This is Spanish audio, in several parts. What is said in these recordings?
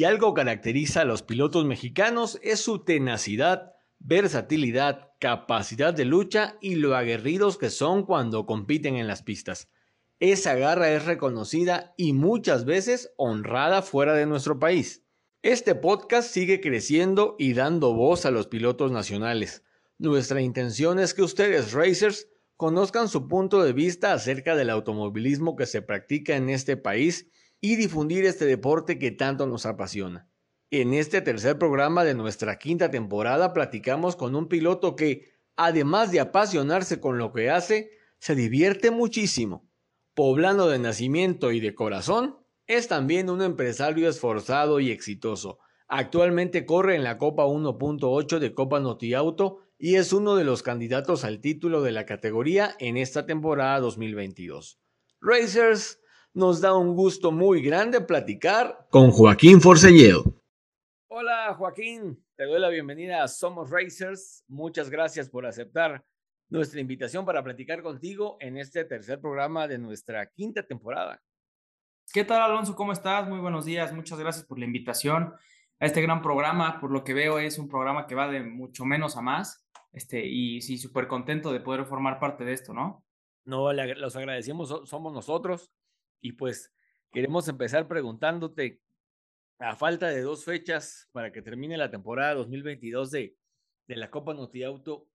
Si algo caracteriza a los pilotos mexicanos es su tenacidad, versatilidad, capacidad de lucha y lo aguerridos que son cuando compiten en las pistas. Esa garra es reconocida y muchas veces honrada fuera de nuestro país. Este podcast sigue creciendo y dando voz a los pilotos nacionales. Nuestra intención es que ustedes, racers, conozcan su punto de vista acerca del automovilismo que se practica en este país y difundir este deporte que tanto nos apasiona. En este tercer programa de nuestra quinta temporada platicamos con un piloto que, además de apasionarse con lo que hace, se divierte muchísimo. Poblano de nacimiento y de corazón, es también un empresario esforzado y exitoso. Actualmente corre en la Copa 1.8 de Copa Notiauto y es uno de los candidatos al título de la categoría en esta temporada 2022. Racers, nos da un gusto muy grande platicar con Joaquín Forcelledo. Hola Joaquín, te doy la bienvenida a Somos Racers. Muchas gracias por aceptar nuestra invitación para platicar contigo en este tercer programa de nuestra quinta temporada. ¿Qué tal Alonso? ¿Cómo estás? Muy buenos días. Muchas gracias por la invitación a este gran programa. Por lo que veo es un programa que va de mucho menos a más. Este, y sí, súper contento de poder formar parte de esto, ¿no? No, los agradecemos, somos nosotros. Y pues queremos empezar preguntándote, a falta de dos fechas para que termine la temporada 2022 de, de la Copa Auto,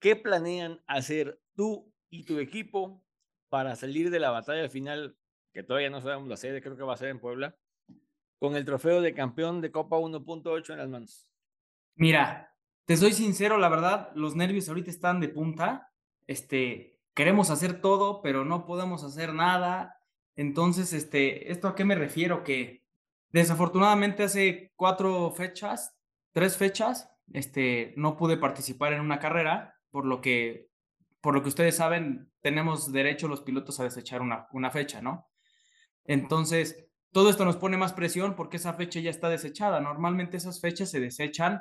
¿qué planean hacer tú y tu equipo para salir de la batalla final, que todavía no sabemos la sede, creo que va a ser en Puebla, con el trofeo de campeón de Copa 1.8 en las manos? Mira, te soy sincero, la verdad, los nervios ahorita están de punta. Este, queremos hacer todo, pero no podemos hacer nada. Entonces, este, ¿esto a qué me refiero? Que desafortunadamente hace cuatro fechas, tres fechas, este, no pude participar en una carrera, por lo que, por lo que ustedes saben, tenemos derecho los pilotos a desechar una, una fecha, ¿no? Entonces, todo esto nos pone más presión porque esa fecha ya está desechada. Normalmente esas fechas se desechan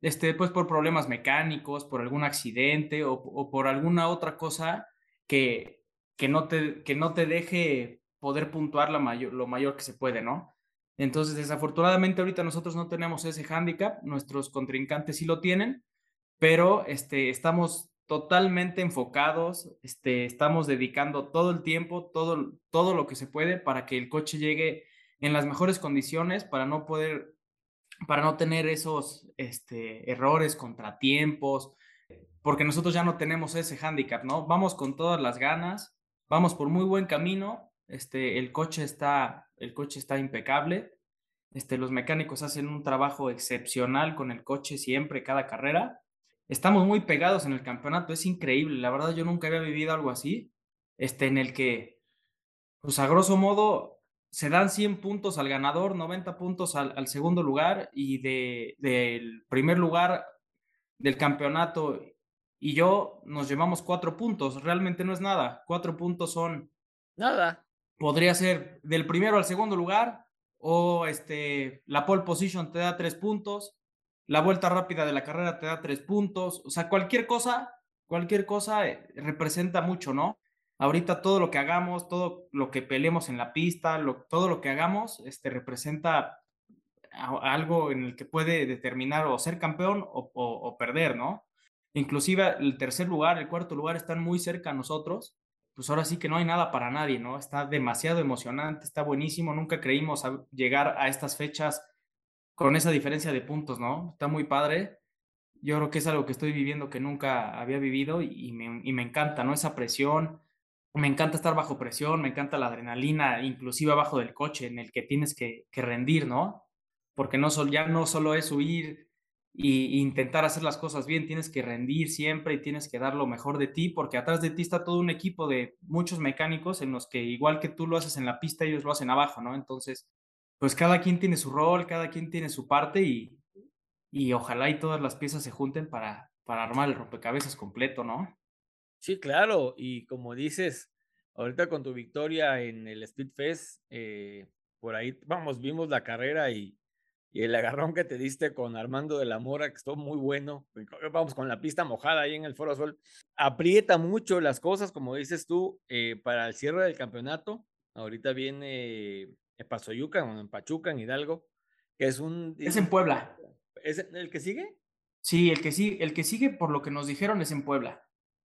este, pues por problemas mecánicos, por algún accidente o, o por alguna otra cosa que, que, no te, que no te deje poder puntuar la mayor, lo mayor que se puede, ¿no? Entonces, desafortunadamente ahorita nosotros no tenemos ese hándicap, nuestros contrincantes sí lo tienen, pero este, estamos totalmente enfocados, este, estamos dedicando todo el tiempo, todo, todo lo que se puede para que el coche llegue en las mejores condiciones, para no poder, para no tener esos este, errores, contratiempos, porque nosotros ya no tenemos ese hándicap, ¿no? Vamos con todas las ganas, vamos por muy buen camino este, el coche está, el coche está impecable. Este, los mecánicos hacen un trabajo excepcional con el coche siempre, cada carrera. Estamos muy pegados en el campeonato, es increíble. La verdad, yo nunca había vivido algo así, este, en el que, pues a grosso modo, se dan 100 puntos al ganador, 90 puntos al, segundo lugar y de, del primer lugar del campeonato y yo nos llevamos cuatro puntos. Realmente no es nada. Cuatro puntos son nada podría ser del primero al segundo lugar o este, la pole position te da tres puntos, la vuelta rápida de la carrera te da tres puntos, o sea, cualquier cosa, cualquier cosa eh, representa mucho, ¿no? Ahorita todo lo que hagamos, todo lo que peleemos en la pista, todo lo que hagamos, este, representa algo en el que puede determinar o ser campeón o, perder, ¿no? Inclusive el tercer lugar, el cuarto lugar están muy cerca a nosotros pues ahora sí que no hay nada para nadie, ¿no? Está demasiado emocionante, está buenísimo. Nunca creímos llegar a estas fechas con esa diferencia de puntos, ¿no? Está muy padre. Yo creo que es algo que estoy viviendo que nunca había vivido y, me, encanta, ¿no? Esa presión. Me encanta estar bajo presión, me encanta la adrenalina, inclusive abajo del coche en el que tienes que, rendir, ¿no? Porque no ya no solo es huir y, intentar hacer las cosas bien, tienes que rendir siempre y tienes que dar lo mejor de ti, porque atrás de ti está todo un equipo de muchos mecánicos en los que igual que tú lo haces en la pista, ellos lo hacen abajo, ¿no? Entonces, pues cada quien tiene su rol, cada quien tiene su parte y, y ojalá y todas las piezas se junten para, para armar el rompecabezas completo, ¿no? Sí, claro, y como dices, ahorita con tu victoria en el Speedfest, eh, por ahí, vamos, vimos la carrera y y el agarrón que te diste con Armando de la Mora, que estuvo muy bueno. Vamos con la pista mojada ahí en el Foro Sol. Aprieta mucho las cosas, como dices tú, eh, para el cierre del campeonato. Ahorita viene en Pasoyuca, en Pachuca, en Hidalgo, que es un. Es en Puebla. ¿Es el que sigue? Sí, el que, sí, el que sigue, por lo que nos dijeron, es en Puebla.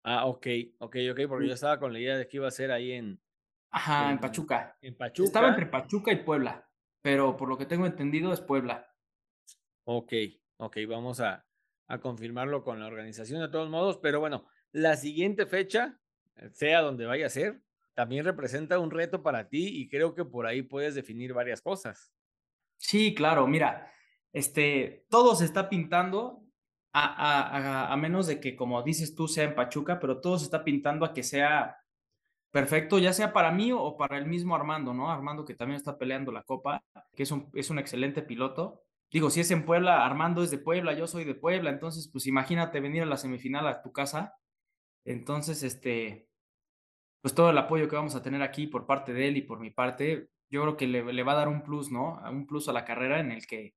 Ah, ok, ok, ok, porque yo estaba con la idea de que iba a ser ahí en. Ajá, en Pachuca. En Pachuca. Estaba entre Pachuca y Puebla pero por lo que tengo entendido es Puebla. Ok, ok, vamos a, confirmarlo con la organización de todos modos, pero bueno, la siguiente fecha, eh, sea donde vaya a ser, también representa un reto para ti y creo que por ahí puedes definir varias cosas. Sí, claro, mira, este, todo se está pintando a, a, menos de que, como dices tú, sea en Pachuca, pero todo se está pintando a que sea perfecto, ya sea para mí o para el mismo Armando, ¿no? Armando que también está peleando la copa, que es un, es un excelente piloto. Digo, si es en Puebla, Armando es de Puebla, yo soy de Puebla, entonces pues imagínate venir a la semifinal a tu casa. Entonces, este, pues todo el apoyo que vamos a tener aquí por parte de él y por mi parte, yo creo que le, le va a dar un plus, ¿no? Un plus a la carrera en el que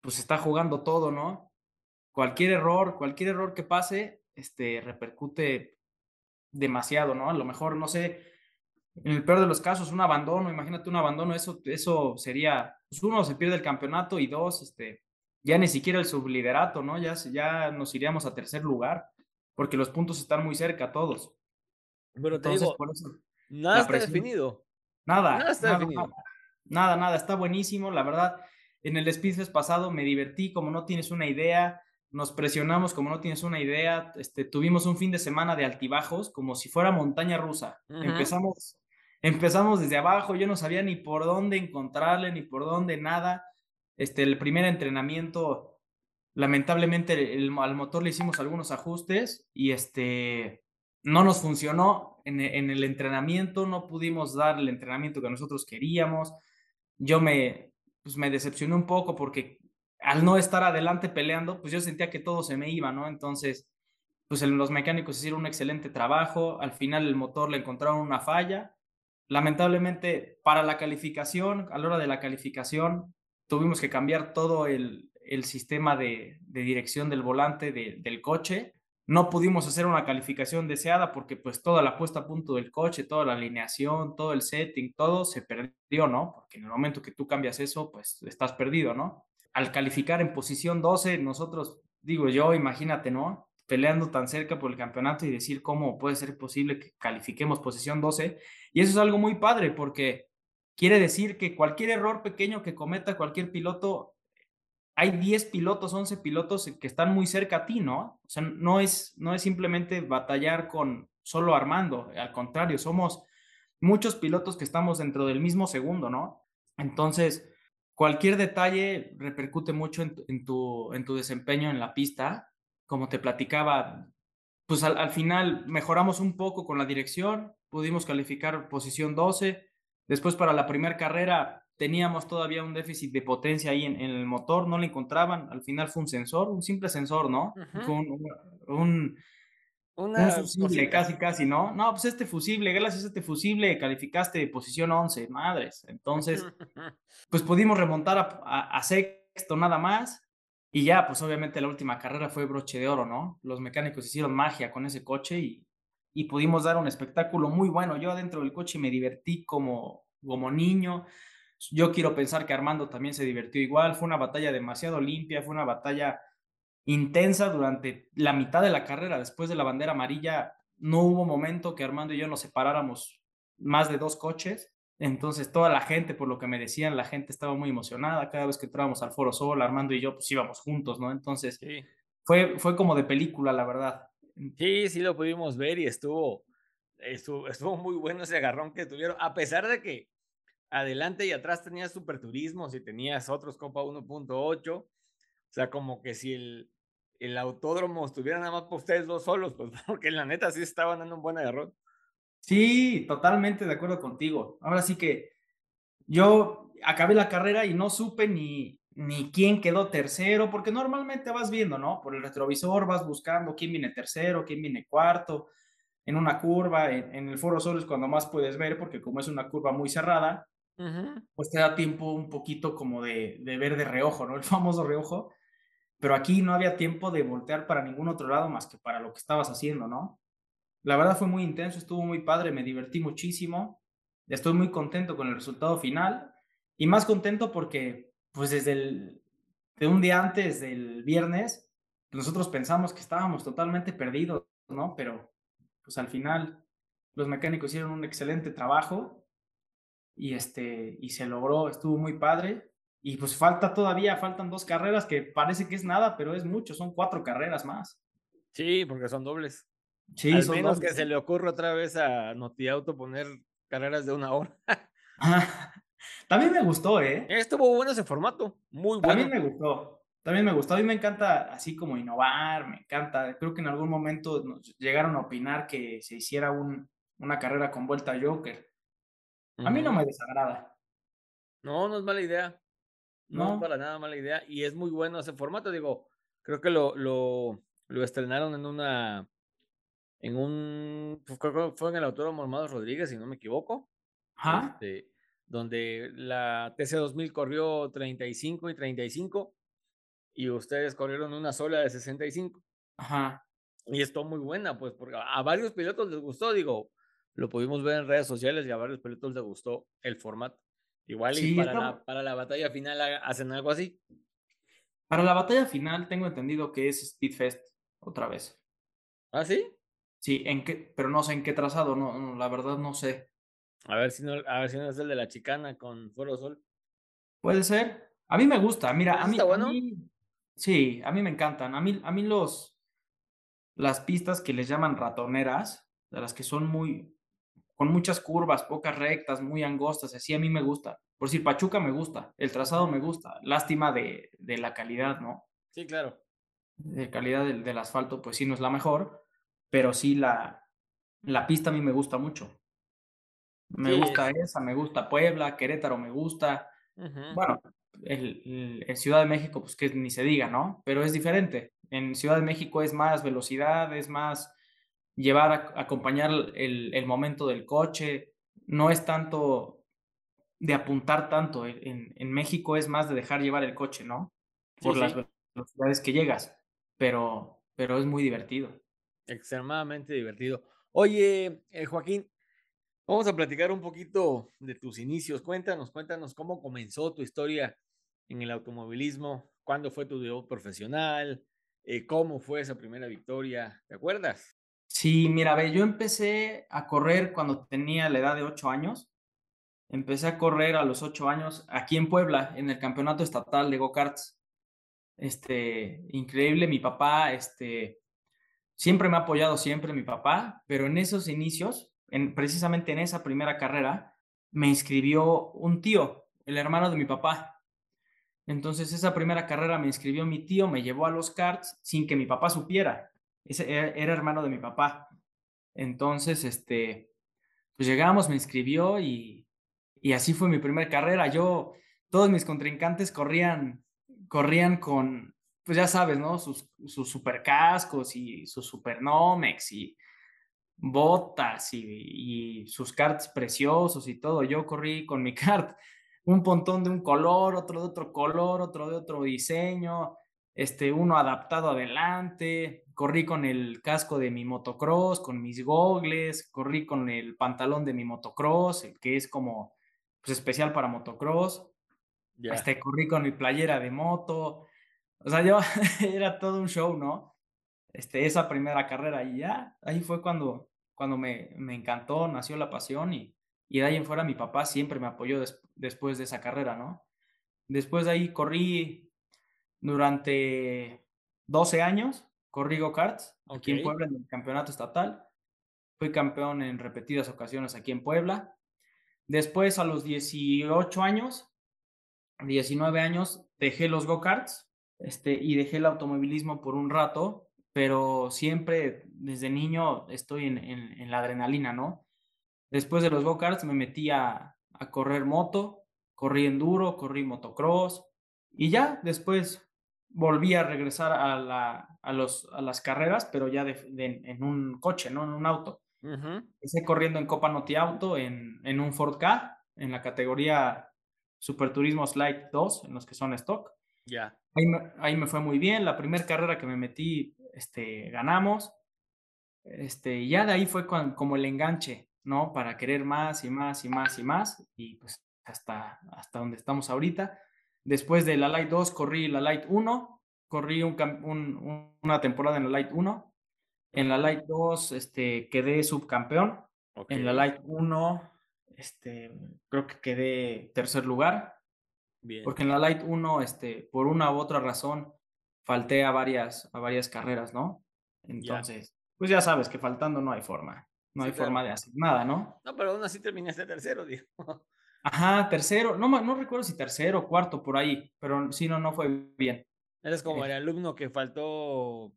pues está jugando todo, ¿no? Cualquier error, cualquier error que pase, este, repercute demasiado, ¿no? A lo mejor, no sé, en el peor de los casos, un abandono, imagínate un abandono, eso, eso sería, pues uno, se pierde el campeonato y dos, este, ya ni siquiera el subliderato, ¿no? Ya, ya nos iríamos a tercer lugar, porque los puntos están muy cerca todos. Pero te digo, nada está definido. Nada, nada está definido. Nada, nada, está buenísimo, la verdad. En el Speedfest pasado me divertí, como no tienes una idea nos presionamos como no tienes una idea, este, tuvimos un fin de semana de altibajos, como si fuera montaña rusa. Empezamos, empezamos desde abajo, yo no sabía ni por dónde encontrarle, ni por dónde nada. Este, el primer entrenamiento, lamentablemente el, al motor le hicimos algunos ajustes y este, no nos funcionó en, en el entrenamiento, no pudimos dar el entrenamiento que nosotros queríamos. Yo me, pues me decepcioné un poco porque al no estar adelante peleando, pues yo sentía que todo se me iba, ¿no? Entonces, pues los mecánicos hicieron un excelente trabajo, al final el motor le encontraron una falla. Lamentablemente, para la calificación, a la hora de la calificación, tuvimos que cambiar todo el, sistema de, dirección del volante del coche. No pudimos hacer una calificación deseada porque pues toda la puesta a punto del coche, toda la alineación, todo el setting, todo se perdió, ¿no? Porque en el momento que tú cambias eso, pues estás perdido, ¿no? Al calificar en posición 12, nosotros, digo yo, imagínate, ¿no? Peleando tan cerca por el campeonato y decir cómo puede ser posible que califiquemos posición 12. Y eso es algo muy padre porque quiere decir que cualquier error pequeño que cometa cualquier piloto, hay 10 pilotos, 11 pilotos que están muy cerca a ti, ¿no? O sea, no es, no es simplemente batallar con solo Armando, al contrario, somos muchos pilotos que estamos dentro del mismo segundo, ¿no? Entonces, cualquier detalle repercute mucho en, tu, en tu desempeño en la pista. Como te platicaba, pues al, final mejoramos un poco con la dirección, pudimos calificar posición 12. Después para la primera carrera teníamos todavía un déficit de potencia ahí en, el motor, no lo encontraban. Al final fue un sensor, un simple sensor, ¿no? un una fusible, casi, casi, ¿no? No, pues este fusible, gracias a este fusible calificaste posición 11, madres. Entonces, pues pudimos remontar a, sexto nada más. Y ya, pues obviamente la última carrera fue broche de oro, ¿no? Los mecánicos hicieron magia con ese coche y, y pudimos dar un espectáculo muy bueno. Yo adentro del coche me divertí como, como niño. Yo quiero pensar que Armando también se divirtió igual. Fue una batalla demasiado limpia, fue una batalla intensa durante la mitad de la carrera. Después de la bandera amarilla, no hubo momento que Armando y yo nos separáramos más de dos coches. Entonces, toda la gente, por lo que me decían, la gente estaba muy emocionada. Cada vez que entrábamos al Foro Sol, Armando y yo, pues íbamos juntos, ¿no? Entonces, fue, fue como de película, la verdad. Sí, sí lo pudimos ver y estuvo, estuvo, estuvo muy bueno ese agarrón que tuvieron, a pesar de que adelante y atrás tenías superturismos y tenías otros Copa 1.8 O sea, como que si el, el autódromo estuviera nada más por ustedes dos solos, pues porque la neta sí estaban dando un buen agarrón. Sí, totalmente de acuerdo contigo. Ahora sí que yo acabé la carrera y no supe ni, ni quién quedó tercero, porque normalmente vas viendo, ¿no? Por el retrovisor vas buscando quién viene tercero, quién viene cuarto, en una curva, en, el Foro Sol es cuando más puedes ver, porque como es una curva muy cerrada, pues te da tiempo un poquito como de, de ver de reojo, ¿no? El famoso reojo. Pero aquí no había tiempo de voltear para ningún otro lado más que para lo que estabas haciendo, ¿no? La verdad fue muy intenso, estuvo muy padre, me divertí muchísimo. Estoy muy contento con el resultado final y más contento porque, pues desde el, de un día antes del viernes, nosotros pensamos que estábamos totalmente perdidos, ¿no? Pero, pues al final, los mecánicos hicieron un excelente trabajo y este, y se logró, estuvo muy padre. Y pues falta todavía, faltan dos carreras que parece que es nada, pero es mucho, son cuatro carreras más. Sí, porque son dobles. Sí, Al menos que se le ocurra otra vez a NotiAuto poner carreras de una hora. También me gustó, ¿eh? Estuvo bueno ese formato, muy bueno. También me gustó, también me gustó. A mí me encanta así como innovar, me encanta. Creo que en algún momento nos llegaron a opinar que se hiciera un, una carrera con vuelta a Joker. A mí no me desagrada. No, no es mala idea. No, para nada mala idea. Y es muy bueno ese formato. Digo, creo que lo, lo, lo estrenaron en una en un, pues, fue en el Autódromo Armado Rodríguez, si no me equivoco, este, donde la TC2000 corrió 35 y 35 y ustedes corrieron una sola de 65. Ajá. Y estuvo muy buena, pues, porque a varios pilotos les gustó, digo, lo pudimos ver en redes sociales y a varios pilotos les gustó el formato. Igual y para, la, para la batalla final hacen algo así. Para la batalla final tengo entendido que es Speedfest otra vez. ¿Ah, sí? Sí, en qué, pero no sé en qué trazado, no, la verdad no sé. A ver si no, a ver si no es el de la chicana con Foro Sol. Puede ser. A mí me gusta, mira, a mí, bueno? sí, a mí me encantan. A mí, a mí los las pistas que les llaman ratoneras, de las que son muy con muchas curvas, pocas rectas, muy angostas, así a mí me gusta. Por si Pachuca me gusta, el trazado me gusta. Lástima de, de la calidad, ¿no? Sí, claro. De calidad del, del asfalto, pues sí, no es la mejor pero sí la, la pista a mí me gusta mucho. Me gusta esa, me gusta Puebla, Querétaro me gusta. Bueno, el, Ciudad de México, pues que ni se diga, ¿no? Pero es diferente. En Ciudad de México es más velocidad, es más llevar a acompañar el, el momento del coche. No es tanto de apuntar tanto. En, en, México es más de dejar llevar el coche, ¿no? Por las velocidades que llegas. Pero, pero es muy divertido. Extremadamente divertido. Oye, eh, Joaquín, vamos a platicar un poquito de tus inicios. Cuéntanos, cuéntanos cómo comenzó tu historia en el automovilismo, cuándo fue tu debut profesional, eh, cómo fue esa primera victoria, ¿te acuerdas? Sí, mira, ve, yo empecé a correr cuando tenía la edad de ocho años. Empecé a correr a los ocho años aquí en Puebla, en el campeonato estatal de go-karts. Este, increíble, mi papá, este, Siempre me ha apoyado siempre mi papá, pero en esos inicios, en, precisamente en esa primera carrera, me inscribió un tío, el hermano de mi papá. Entonces esa primera carrera me inscribió mi tío, me llevó a los karts sin que mi papá supiera. Era, hermano de mi papá. Entonces, este, pues llegamos, me inscribió y, y así fue mi primera carrera. Yo, todos mis contrincantes corrían, corrían con, pues ya sabes, ¿no? Sus, sus super cascos y sus super y botas y, sus karts preciosos y todo. Yo corrí con mi kart un pontón de un color, otro de otro color, otro de otro diseño, este, uno adaptado adelante. Corrí con el casco de mi motocross, con mis gogles, corrí con el pantalón de mi motocross, que es como pues, especial para motocross. Este, corrí con mi playera de moto, o sea, yo era todo un show, ¿no? Este, esa primera carrera y ya, ahí fue cuando, cuando me, me encantó, nació la pasión y, y de ahí en fuera mi papá siempre me apoyó después de esa carrera, ¿no? Después de ahí corrí durante 12 años, corrí go-karts aquí en Puebla en el campeonato estatal. Fui campeón en repetidas ocasiones aquí en Puebla. Después, a los 18 años, 19 años, dejé los go-karts este, y dejé el automovilismo por un rato, pero siempre desde niño estoy en, en, la adrenalina, ¿no? Después de los go-karts me metí a, a correr moto, corrí enduro, corrí motocross y ya después volví a regresar a, la, a, los, a las carreras, pero ya de, en un coche, ¿no? En un auto. Empecé corriendo en Copa Noti Auto en, en un Ford K, en la categoría Super Turismo Slide 2, en los que son stock. Ya. Ahí, me, ahí me fue muy bien. La primera carrera que me metí, este, ganamos. Este, ya de ahí fue como el enganche, ¿no? Para querer más y más y más y más. Y pues hasta, hasta donde estamos ahorita. Después de la Light 2 corrí la Light 1, corrí un, una temporada en la Light 1. En la Light 2 este, quedé subcampeón. En la Light 1 este, creo que quedé tercer lugar. Bien. Porque en la Light 1, este, por una u otra razón, falté a varias, a varias carreras, ¿no? Entonces, pues ya sabes que faltando no hay forma. No hay forma de hacer nada, ¿no? No, pero aún así terminaste tercero, digo. Ajá, tercero. No, no recuerdo si tercero o cuarto por ahí, pero sí, no, no fue bien. Eres como el alumno que faltó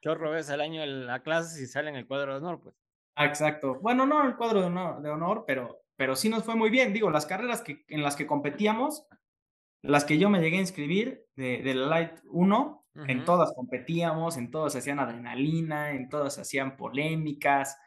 chorro veces al año en la clase y sale en el cuadro de honor, pues. Ah, exacto. Bueno, no el cuadro de honor, de honor, pero, pero sí nos fue muy bien. Digo, las carreras que, en las que competíamos, las que yo me llegué a inscribir de, de Light 1, en todas competíamos, en todas hacían adrenalina, en todas hacían polémicas,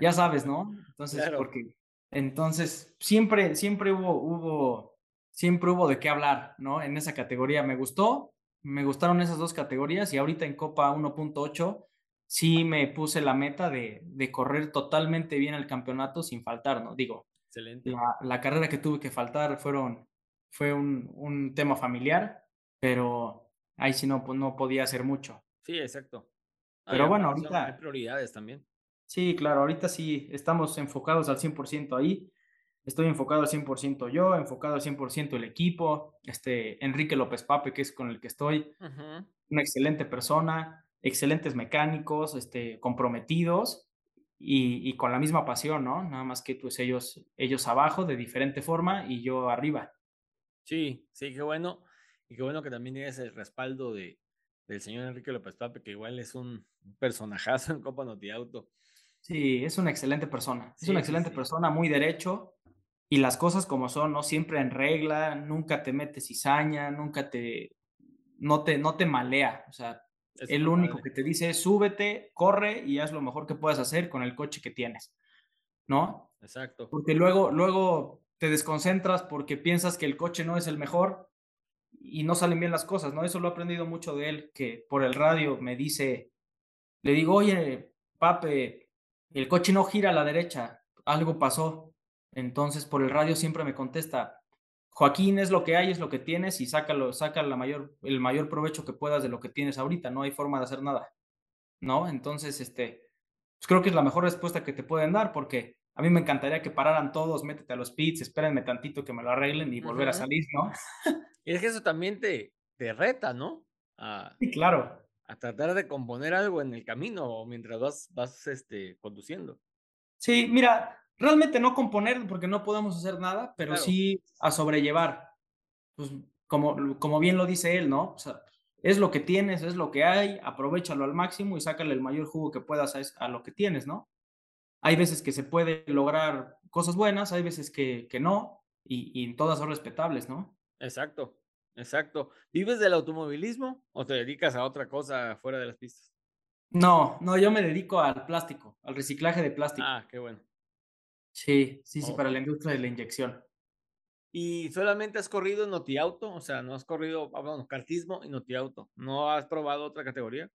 ya sabes, ¿no? Entonces, porque entonces, siempre, siempre hubo, hubo, siempre hubo de qué hablar, ¿no? En esa categoría me gustó, me gustaron esas dos categorías y ahorita en Copa 1.8 sí me puse la meta de, de, correr totalmente bien el campeonato sin faltar, ¿no? Digo, Excelente. La, la carrera que tuve que faltar fueron, fue un, un, tema familiar, pero ahí sí no, pues no podía hacer mucho. Sí, exacto. Pero bueno, ahorita... Hay prioridades también. Sí, claro, ahorita sí estamos enfocados al 100% ahí. Estoy enfocado al 100% yo, enfocado al 100% el equipo. Este, Enrique López Pape, que es con el que estoy, una excelente persona, excelentes mecánicos, este, comprometidos y, y, con la misma pasión, ¿no? Nada más que pues ellos, ellos abajo de diferente forma y yo arriba. Sí, sí, qué bueno. Y qué bueno que también tienes el respaldo de, del señor Enrique López Pape, que igual es un personajazo en Copa Noti Auto. Sí, es una excelente persona. Es una excelente persona, muy derecho. Y las cosas como son, ¿no? Siempre en regla, nunca te metes cizaña, nunca te. No te, no te malea. O sea, el único que te dice es súbete, corre y haz lo mejor que puedas hacer con el coche que tienes. ¿No? Exacto. Porque luego, luego te desconcentras porque piensas que el coche no es el mejor y no salen bien las cosas, ¿no? Eso lo he aprendido mucho de él, que por el radio me dice, le digo, oye, pape, el coche no gira a la derecha, algo pasó. Entonces por el radio siempre me contesta, Joaquín, es lo que hay, es lo que tienes y sácalo, saca la mayor, el mayor provecho que puedas de lo que tienes ahorita, no hay forma de hacer nada. ¿No? Entonces, este, pues creo que es la mejor respuesta que te pueden dar porque a mí me encantaría que pararan todos, métete a los pits, espérenme tantito que me lo arreglen y volver a salir, ¿no? Y es que eso también te, te reta, ¿no? sí, claro a tratar de componer algo en el camino o mientras vas, vas este, conduciendo. Sí, mira, realmente no componer porque no podemos hacer nada, pero sí a sobrellevar. Pues como, como bien lo dice él, ¿no? O sea, es lo que tienes, es lo que hay, aprovechalo al máximo y sácale el mayor jugo que puedas a, lo que tienes, ¿no? Hay veces que se puede lograr cosas buenas, hay veces que, que no, y, y todas son respetables, ¿no? Exacto. Exacto. ¿Vives del automovilismo o te dedicas a otra cosa fuera de las pistas? No, no, yo me dedico al plástico, al reciclaje de plástico. Ah, qué bueno. Sí, sí, sí, para la industria de la inyección. ¿Y solamente has corrido en Notiauto? O sea, no has corrido, ah, bueno, kartismo y Notiauto. ¿No has probado otra categoría?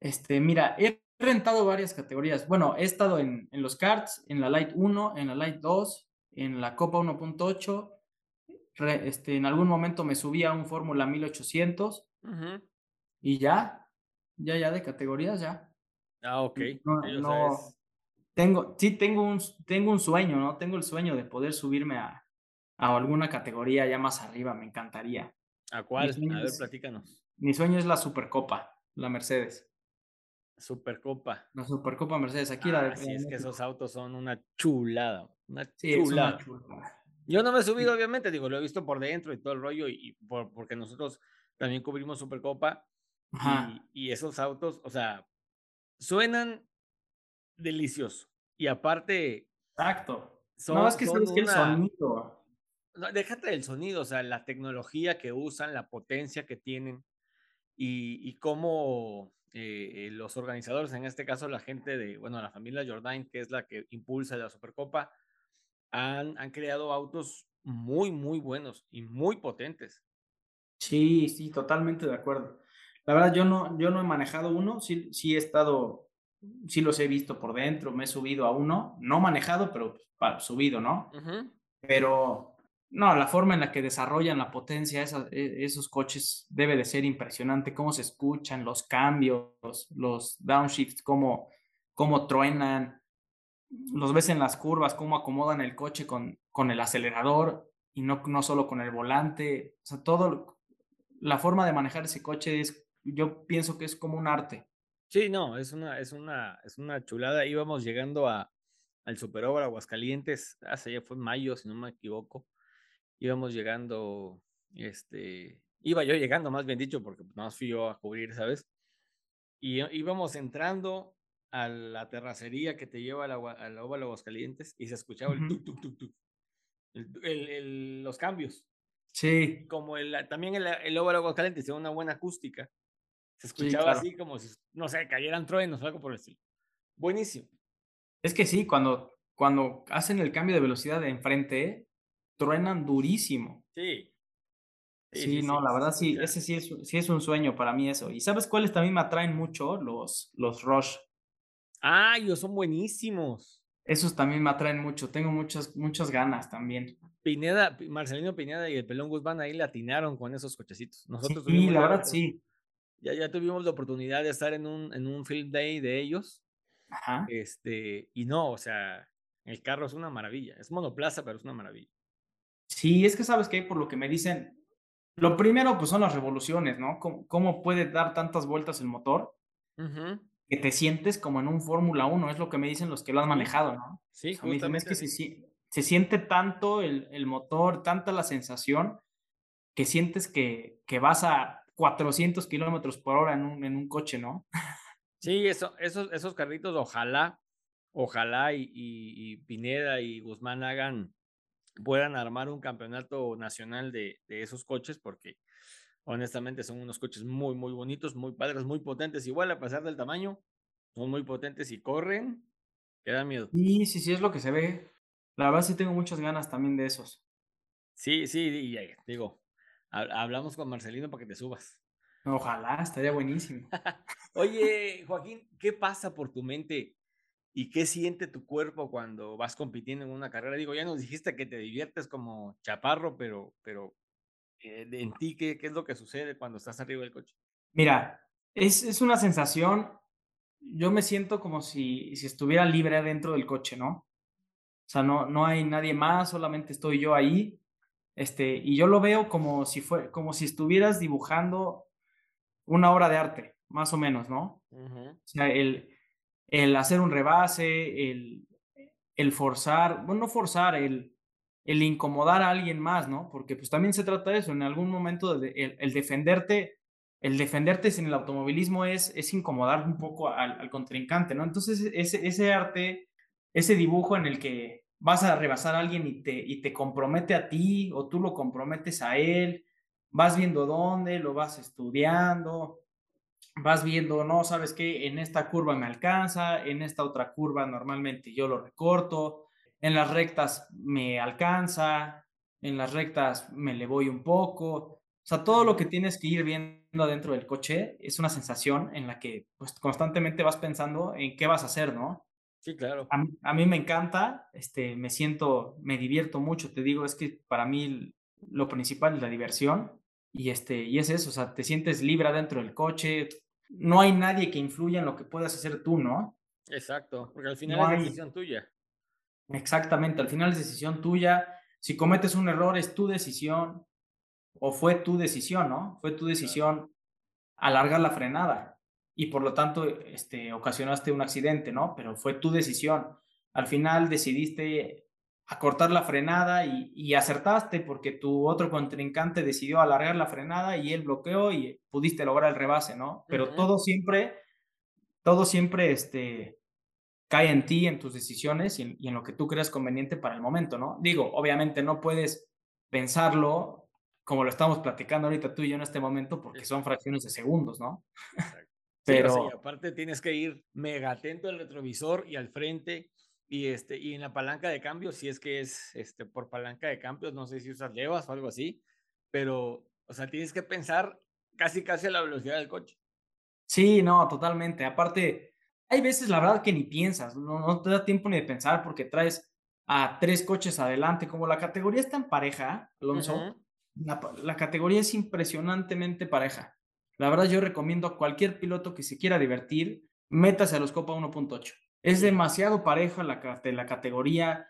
Este, mira, he rentado varias categorías. Bueno, he estado en, en los karts, en la Light 1, en la Light 2, en la Copa 1.8 este, en algún momento me subí a un Fórmula 1800 y ya, ya, ya de categorías, ya. Ah, ok. No, tengo, sí, tengo un, tengo un sueño, ¿no? Tengo el sueño de poder subirme a, a alguna categoría ya más arriba, me encantaría. ¿A cuál? A ver, platícanos. Mi sueño es la Supercopa, la Mercedes. Supercopa. La Supercopa Mercedes, aquí la de, es que esos autos son una chulada. Una chulada. Yo no me he subido, obviamente, digo, lo he visto por dentro y todo el rollo, y, por, porque nosotros también cubrimos Supercopa. Y, y, esos autos, o sea, suenan delicioso. Y aparte. Exacto. no, es que sabes que el sonido. déjate del sonido, o sea, la tecnología que usan, la potencia que tienen y, y cómo eh, los organizadores, en este caso la gente de, bueno, la familia Jordain, que es la que impulsa la Supercopa, han, han creado autos muy, muy buenos y muy potentes. Sí, sí, totalmente de acuerdo. La verdad, yo no, yo no he manejado uno, sí, sí he estado, sí los he visto por dentro, me he subido a uno, no manejado, pero subido, ¿no? Pero no, la forma en la que desarrollan la potencia e, esos coches debe de ser impresionante, cómo se escuchan, los cambios, los downshifts, cómo, cómo truenan, los ves en las curvas, cómo acomodan el coche con, con el acelerador y no, no solo con el volante. O sea, todo, la forma de manejar ese coche es, yo pienso que es como un arte. Sí, no, es una, es una, es una chulada. Íbamos llegando a, al Superobra Aguascalientes, hace ya fue mayo, si no me equivoco. Íbamos llegando, este, iba yo llegando, más bien dicho, porque no fui yo a cubrir, ¿sabes? Y íbamos entrando a la terracería que te lleva al, al óvalo Aguascalientes y se escuchaba el tuk, tuk, tuk, tuk. El, los cambios. Sí. Como el, también el, el óvalo Aguascalientes tiene una buena acústica. Se escuchaba así como si, no sé, cayeran truenos o algo por el estilo. Buenísimo. Es que sí, cuando, cuando hacen el cambio de velocidad de enfrente, truenan durísimo. Sí. Sí, no, la verdad sí, ese sí es, sí es un sueño para mí eso. ¿Y sabes cuáles también me atraen mucho? Los, los Rush. Ah, ellos son buenísimos. Esos también me atraen mucho, tengo muchas, muchas ganas también. Pineda, Marcelino Pineda y el Pelón Guzmán ahí le atinaron con esos cochecitos. Nosotros sí, la verdad sí. Ya, ya tuvimos la oportunidad de estar en un, en un field day de ellos. Ajá. Este, y no, o sea, el carro es una maravilla. Es monoplaza, pero es una maravilla. Sí, es que sabes que por lo que me dicen, lo primero pues son las revoluciones, ¿no? ¿Cómo, cómo puede dar tantas vueltas el motor? Ajá que te sientes como en un Fórmula 1, es lo que me dicen los que lo han manejado, ¿no? Sí, justamente. es que se, se, siente tanto el, el, motor, tanta la sensación, que sientes que, que vas a 400 kilómetros por hora en un, en un coche, ¿no? Sí, eso, esos, esos carritos, ojalá, ojalá y, y, Pineda y Guzmán hagan, puedan armar un campeonato nacional de, de esos coches, porque Honestamente son unos coches muy, muy bonitos, muy padres, muy potentes. Igual a pesar del tamaño, son muy potentes y corren, que da miedo. Sí, sí, sí, es lo que se ve. La verdad sí tengo muchas ganas también de esos. Sí, sí, y, digo, hablamos con Marcelino para que te subas. Ojalá, estaría buenísimo. Oye, Joaquín, ¿qué pasa por tu mente y qué siente tu cuerpo cuando vas compitiendo en una carrera? Digo, ya nos dijiste que te diviertes como chaparro, pero, pero eh, en ti, ¿qué, ¿qué, es lo que sucede cuando estás arriba del coche? Mira, es, es una sensación, yo me siento como si, si estuviera libre dentro del coche, ¿no? O sea, no, no hay nadie más, solamente estoy yo ahí. Este, y yo lo veo como si, fue, como si estuvieras dibujando una obra de arte, más o menos, ¿no? O sea, el, el hacer un rebase, el, el forzar, bueno, no forzar, el, el incomodar a alguien más, ¿no? Porque pues también se trata de eso, en algún momento de, el, defenderte, el defenderte en el automovilismo es, es incomodar un poco al, contrincante, ¿no? Entonces ese, ese arte, ese dibujo en el que vas a rebasar a alguien y te, y te compromete a ti o tú lo comprometes a él, vas viendo dónde, lo vas estudiando, vas viendo, no, sabes qué, en esta curva me alcanza, en esta otra curva normalmente yo lo recorto, en las rectas me alcanza, en las rectas me le voy un poco. O sea, todo lo que tienes que ir viendo dentro del coche es una sensación en la que pues, constantemente vas pensando en qué vas a hacer, ¿no? Sí, claro. A, mí me encanta, este, me siento, me divierto mucho, te digo, es que para mí lo principal es la diversión y, este, y es eso, o sea, te sientes libre dentro del coche, no hay nadie que influya en lo que puedas hacer tú, ¿no? Exacto, porque al final es decisión tuya. Exactamente, al final es decisión tuya. Si cometes un error es tu decisión o fue tu decisión, ¿no? Fue tu decisión alargar la frenada y por lo tanto este, ocasionaste un accidente, ¿no? Pero fue tu decisión. Al final decidiste a cortar la frenada y, acertaste porque tu otro contrincante decidió alargar la frenada y él bloqueó y pudiste lograr el rebase, ¿no? Pero todo siempre, todo siempre este, cae en ti, en tus decisiones y en, lo que tú creas conveniente para el momento, ¿no? Digo, obviamente no puedes pensarlo como lo estamos platicando ahorita tú y yo en este momento porque son fracciones de segundos, ¿no? Pero aparte tienes que ir mega atento al retrovisor y al frente y, este, y en la palanca de cambio, si es que es este, por palanca de cambios, no sé si usas levas o algo así, pero, o sea, tienes que pensar casi, casi a la velocidad del coche. Sí, no, totalmente. Aparte, hay veces, la verdad, que ni piensas, no, no te da tiempo ni de pensar porque traes a tres coches adelante. Como la categoría está en pareja, Alonso, la, la categoría es impresionantemente pareja. La verdad, yo recomiendo a cualquier piloto que se quiera divertir, métase a los Copa 1.8. Es demasiado pareja la, la categoría.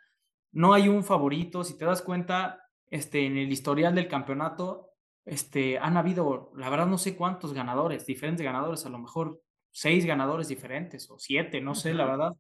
No hay un favorito. Si te das cuenta, este, en el historial del campeonato, este, han habido, la verdad, no sé cuántos ganadores, diferentes ganadores, a lo mejor seis ganadores diferentes o siete, no sé, la verdad.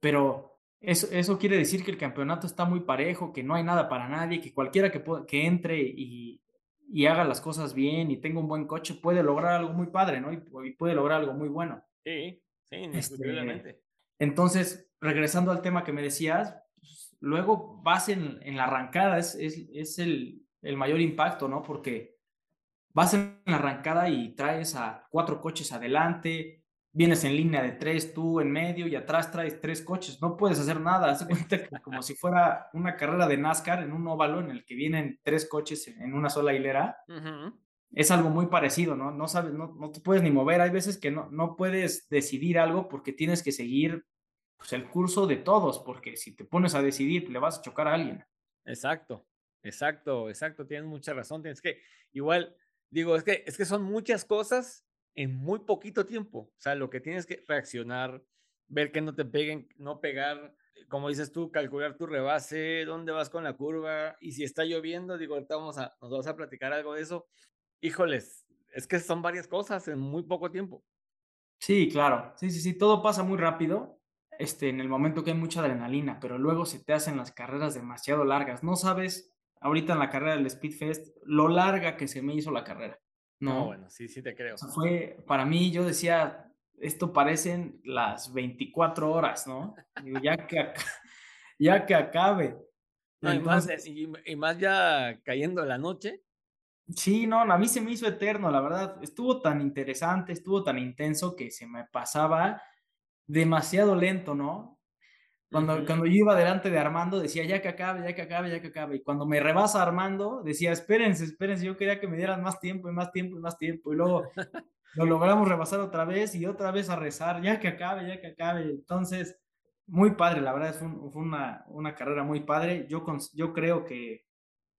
Pero eso, eso quiere decir que el campeonato está muy parejo, que no hay nada para nadie, que cualquiera que, que entre y, y haga las cosas bien y tenga un buen coche puede lograr algo muy padre, ¿no? Y, puede lograr algo muy bueno. Sí, sí, este, indiscutiblemente. Entonces, regresando al tema que me decías, pues, luego vas en, la arrancada, es, es, el, el, mayor impacto, ¿no? Porque vas en la arrancada y traes a cuatro coches adelante, vienes en línea de tres, tú en medio y atrás traes tres coches, no puedes hacer nada, haz cuenta que como si fuera una carrera de NASCAR en un óvalo en el que vienen tres coches en una sola hilera. Es algo muy parecido, ¿no? No sabes, no, no, te puedes ni mover. Hay veces que no, no puedes decidir algo porque tienes que seguir pues, el curso de todos, porque si te pones a decidir, le vas a chocar a alguien. Exacto, exacto, exacto. Tienes mucha razón. Tienes que, igual, digo, es que, es que son muchas cosas en muy poquito tiempo. O sea, lo que tienes que reaccionar, ver que no te peguen, no pegar, como dices tú, calcular tu rebase, dónde vas con la curva y si está lloviendo, digo, ahorita vamos a, nos vamos a platicar algo de eso. Híjoles, es que son varias cosas en muy poco tiempo. Sí, claro. Sí, sí, sí, todo pasa muy rápido. Este, en el momento que hay mucha adrenalina, pero luego se te hacen las carreras demasiado largas. No sabes, ahorita en la carrera del Speedfest, lo larga que se me hizo la carrera. No, bueno, sí, sí te creo. fue, para mí, yo decía, esto parecen las 24 horas, ¿no? ya que, ya que acabe. y, más, y, más, ya cayendo la noche. Sí, no, a mí se me hizo eterno, la verdad. Estuvo tan interesante, estuvo tan intenso que se me pasaba demasiado lento, ¿no? Cuando, cuando yo iba delante de Armando, decía, ya que acabe, ya que acabe, ya que acabe. Y cuando me rebasa Armando, decía, espérense, espérense, yo quería que me dieran más tiempo y más tiempo y más tiempo. Y luego lo logramos rebasar otra vez y otra vez a rezar, ya que acabe, ya que acabe. Entonces, muy padre, la verdad, fue, fue una, una, carrera muy padre. Yo, yo creo que,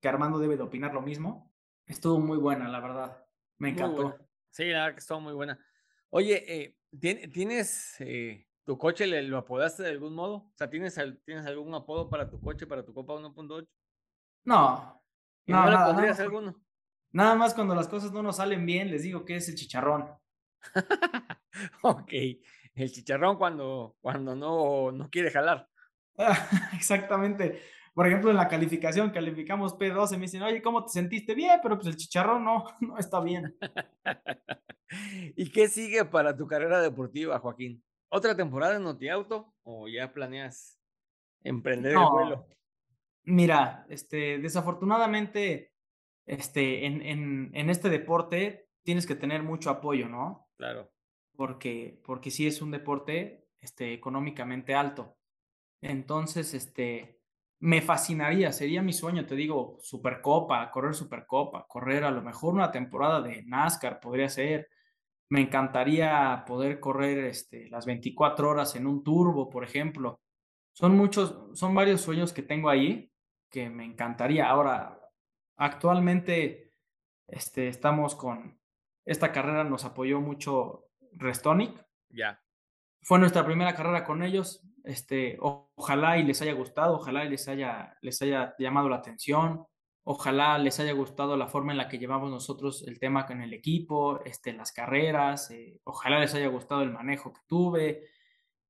que, Armando debe de opinar lo mismo. Estuvo muy buena, la verdad. Me encantó. Sí, la verdad que estuvo muy buena. Oye, eh, ¿tienes eh, ¿Tu coche le, lo apodaste de algún modo? O sea, ¿tienes, ¿tienes algún apodo para tu coche, para tu Copa 1.8? No. no, no le pondrías alguno? Nada más cuando las cosas no nos salen bien, les digo que es el chicharrón. ok, el chicharrón cuando, cuando no, no quiere jalar. Exactamente. Por ejemplo, en la calificación calificamos P12, me dicen, oye, ¿cómo te sentiste? Bien, pero pues el chicharrón no, no está bien. ¿Y qué sigue para tu carrera deportiva, Joaquín? ¿Otra temporada en Notiauto o ya planeas emprender el vuelo? Mira, este, desafortunadamente, este, en, en, en, este deporte tienes que tener mucho apoyo, ¿no? Claro. Porque, porque sí es un deporte este, económicamente alto. Entonces, este, me fascinaría, sería mi sueño, te digo, Supercopa, correr Supercopa, correr a lo mejor una temporada de NASCAR podría ser, me encantaría poder correr este, las 24 horas en un turbo, por ejemplo. Son muchos, son varios sueños que tengo ahí que me encantaría. Ahora, actualmente este, estamos con, esta carrera nos apoyó mucho Restonic. Ya. Fue nuestra primera carrera con ellos. Este, ojalá y les haya gustado, ojalá y les haya, les haya llamado la atención. Ojalá les haya gustado la forma en la que llevamos nosotros el tema con el equipo, este, las carreras. Eh, ojalá les haya gustado el manejo que tuve.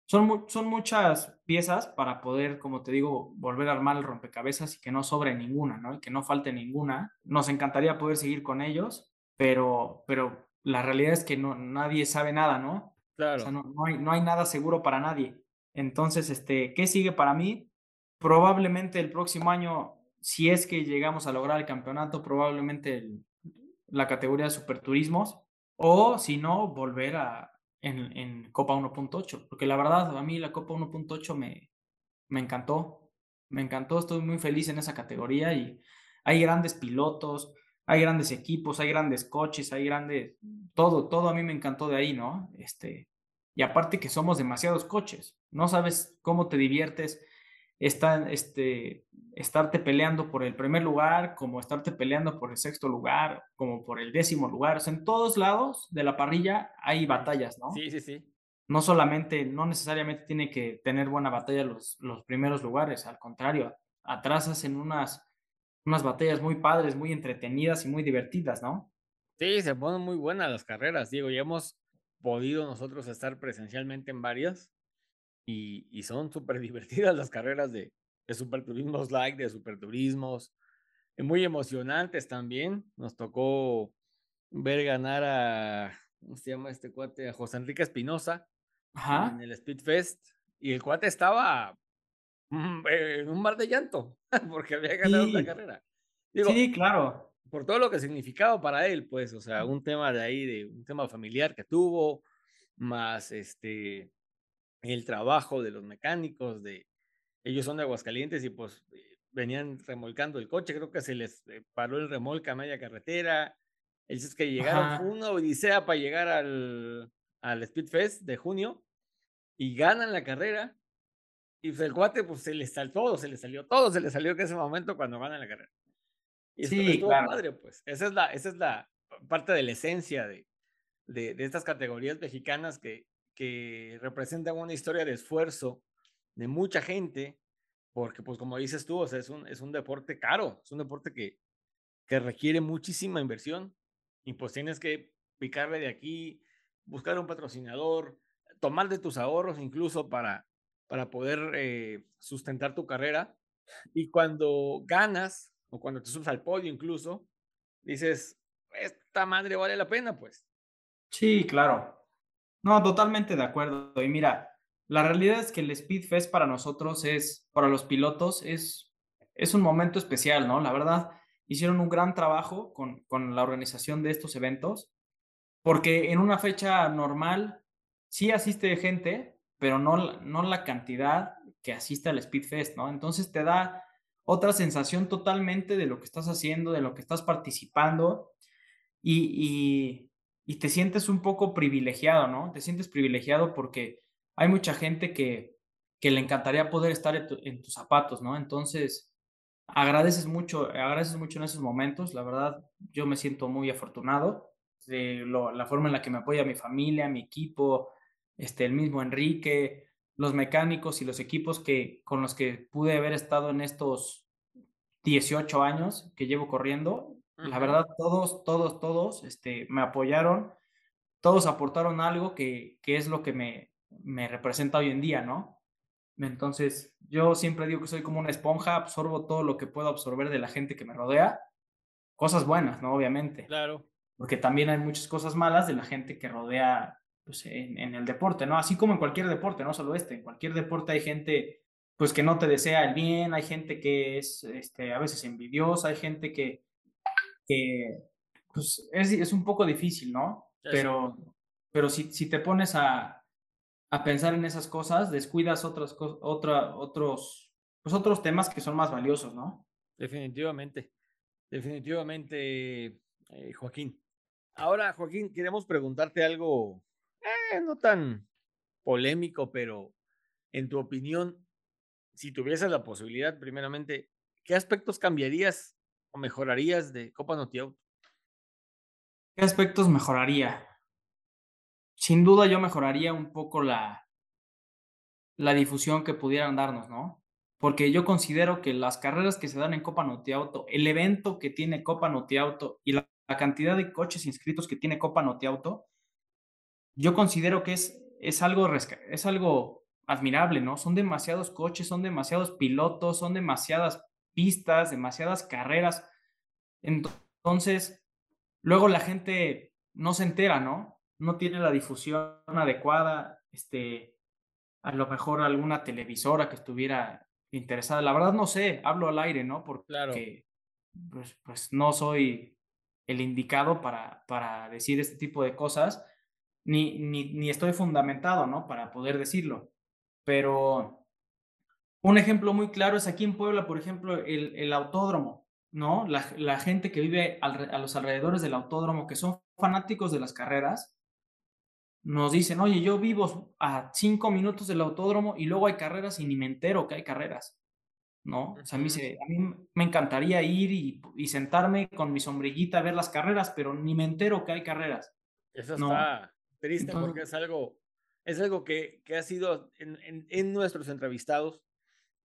son, son muchas piezas para poder, como te digo, volver a armar el rompecabezas y que no sobre ninguna, ¿no? Y que no falte ninguna. Nos encantaría poder seguir con ellos, pero, pero la realidad es que no, nadie sabe nada, ¿no? Claro. O sea, no, no, hay, no hay nada seguro para nadie. Entonces, este, ¿qué sigue para mí? Probablemente el próximo año, si es que llegamos a lograr el campeonato, probablemente la categoría de superturismos, o si no, volver a, en, en Copa 1.8, porque la verdad a mí la Copa 1.8 me, me encantó, me encantó, estoy muy feliz en esa categoría y hay grandes pilotos, hay grandes equipos, hay grandes coches, hay grandes, todo, todo a mí me encantó de ahí, ¿no? Este, y aparte que somos demasiados coches, no sabes cómo te diviertes, está, este, estarte peleando por el primer lugar, como estarte peleando por el sexto lugar, como por el décimo lugar. O sea, en todos lados de la parrilla hay batallas, ¿no? Sí, sí, sí. No solamente, no necesariamente tiene que tener buena batalla los, los primeros lugares, al contrario, atrás hacen unas, unas batallas muy padres, muy entretenidas y muy divertidas, ¿no? Sí, se ponen muy buenas las carreras, digo, ya hemos podido nosotros estar presencialmente en varias y, y son súper divertidas las carreras de, de superturismos like, de superturismos, eh, muy emocionantes también. Nos tocó ver ganar a, ¿cómo se llama este cuate? A José Enrique Espinosa en el Speedfest. Y el cuate estaba mm, en un mar de llanto porque había ganado la carrera. sí, claro. Por todo lo que significaba para él, pues, o sea, un tema de ahí, de un tema familiar que tuvo, más este, el trabajo de los mecánicos, de, ellos son de Aguascalientes y pues eh, venían remolcando el coche, creo que se les eh, paró el remolque a media carretera. Ellos es que llegaron, fue una odisea para llegar al, al Speedfest de junio y ganan la carrera. Y pues el cuate, pues se les salió todo, se le salió todo, se le salió en ese momento cuando ganan la carrera. Y sí, estuvo claro. padre, pues. Esa es la, esa es la parte de la esencia de, de, de estas categorías mexicanas que, que representan una historia de esfuerzo de mucha gente, porque pues como dices tú, o sea, es un, es un deporte caro, es un deporte que, que requiere muchísima inversión y pues tienes que picarle de aquí, buscar un patrocinador, tomar de tus ahorros incluso para, para poder eh, sustentar tu carrera. Y cuando ganas o cuando te subes al podio incluso, dices, esta madre vale la pena, pues. Sí, claro. No, totalmente de acuerdo. Y mira, la realidad es que el Speed Fest para nosotros es, para los pilotos, es, es un momento especial, ¿no? La verdad, hicieron un gran trabajo con, con la organización de estos eventos, porque en una fecha normal sí asiste gente, pero no, no la cantidad que asiste al Speed Fest, ¿no? Entonces te da otra sensación totalmente de lo que estás haciendo, de lo que estás participando y, y, te sientes un poco privilegiado, ¿no? Te sientes privilegiado porque hay mucha gente que, que le encantaría poder estar en, tus zapatos, ¿no? Entonces, agradeces mucho, agradeces mucho en esos momentos. La verdad, yo me siento muy afortunado de lo, la forma en la que me apoya mi familia, mi equipo, este, el mismo Enrique, los mecánicos y los equipos que, con los que pude haber estado en estos 18 años que llevo corriendo. La verdad, todos, todos, todos este, me apoyaron, todos aportaron algo que, que es lo que me, me representa hoy en día, ¿no? Entonces, yo siempre digo que soy como una esponja, absorbo todo lo que puedo absorber de la gente que me rodea, cosas buenas, ¿no? Obviamente. Claro. Porque también hay muchas cosas malas de la gente que rodea pues, en, en, el deporte, ¿no? Así como en cualquier deporte, no solo este, en cualquier deporte hay gente pues que no te desea el bien, hay gente que es este, a veces envidiosa, hay gente que, que pues es, es un poco difícil, ¿no? Pero, pero si, si te pones a, a pensar en esas cosas, descuidas otras otra, otros, pues otros temas que son más valiosos, ¿no? Definitivamente, definitivamente, eh, Joaquín. Ahora, Joaquín, queremos preguntarte algo eh, no tan polémico, pero en tu opinión, si tuvieses la posibilidad, primeramente, ¿qué aspectos cambiarías o mejorarías de Copa Noti Auto? ¿Qué aspectos mejoraría? sin duda yo mejoraría un poco la, la difusión que pudieran darnos, ¿no? Porque yo considero que las carreras que se dan en Copa Noti Auto, el evento que tiene Copa Noti Auto y la, la cantidad de coches inscritos que tiene Copa Noti Auto, yo considero que es, es, algo, es algo admirable, ¿no? Son demasiados coches, son demasiados pilotos, son demasiadas pistas, demasiadas carreras. Entonces, luego la gente no se entera, ¿no? No tiene la difusión adecuada, este, a lo mejor alguna televisora que estuviera interesada. La verdad no sé, hablo al aire, ¿no? Porque claro. pues, pues no soy el indicado para, para decir este tipo de cosas, ni, ni, ni estoy fundamentado, ¿no? Para poder decirlo. Pero un ejemplo muy claro es aquí en Puebla, por ejemplo, el, el autódromo, ¿no? La, la gente que vive a los alrededores del autódromo, que son fanáticos de las carreras, nos dicen, oye, yo vivo a cinco minutos del autódromo y luego hay carreras y ni me entero que hay carreras, ¿no? O sea, a mí, a mí me encantaría ir y, y, sentarme con mi sombrillita a ver las carreras, pero ni me entero que hay carreras. Eso está triste porque es algo es algo que, que ha sido en, en, nuestros entrevistados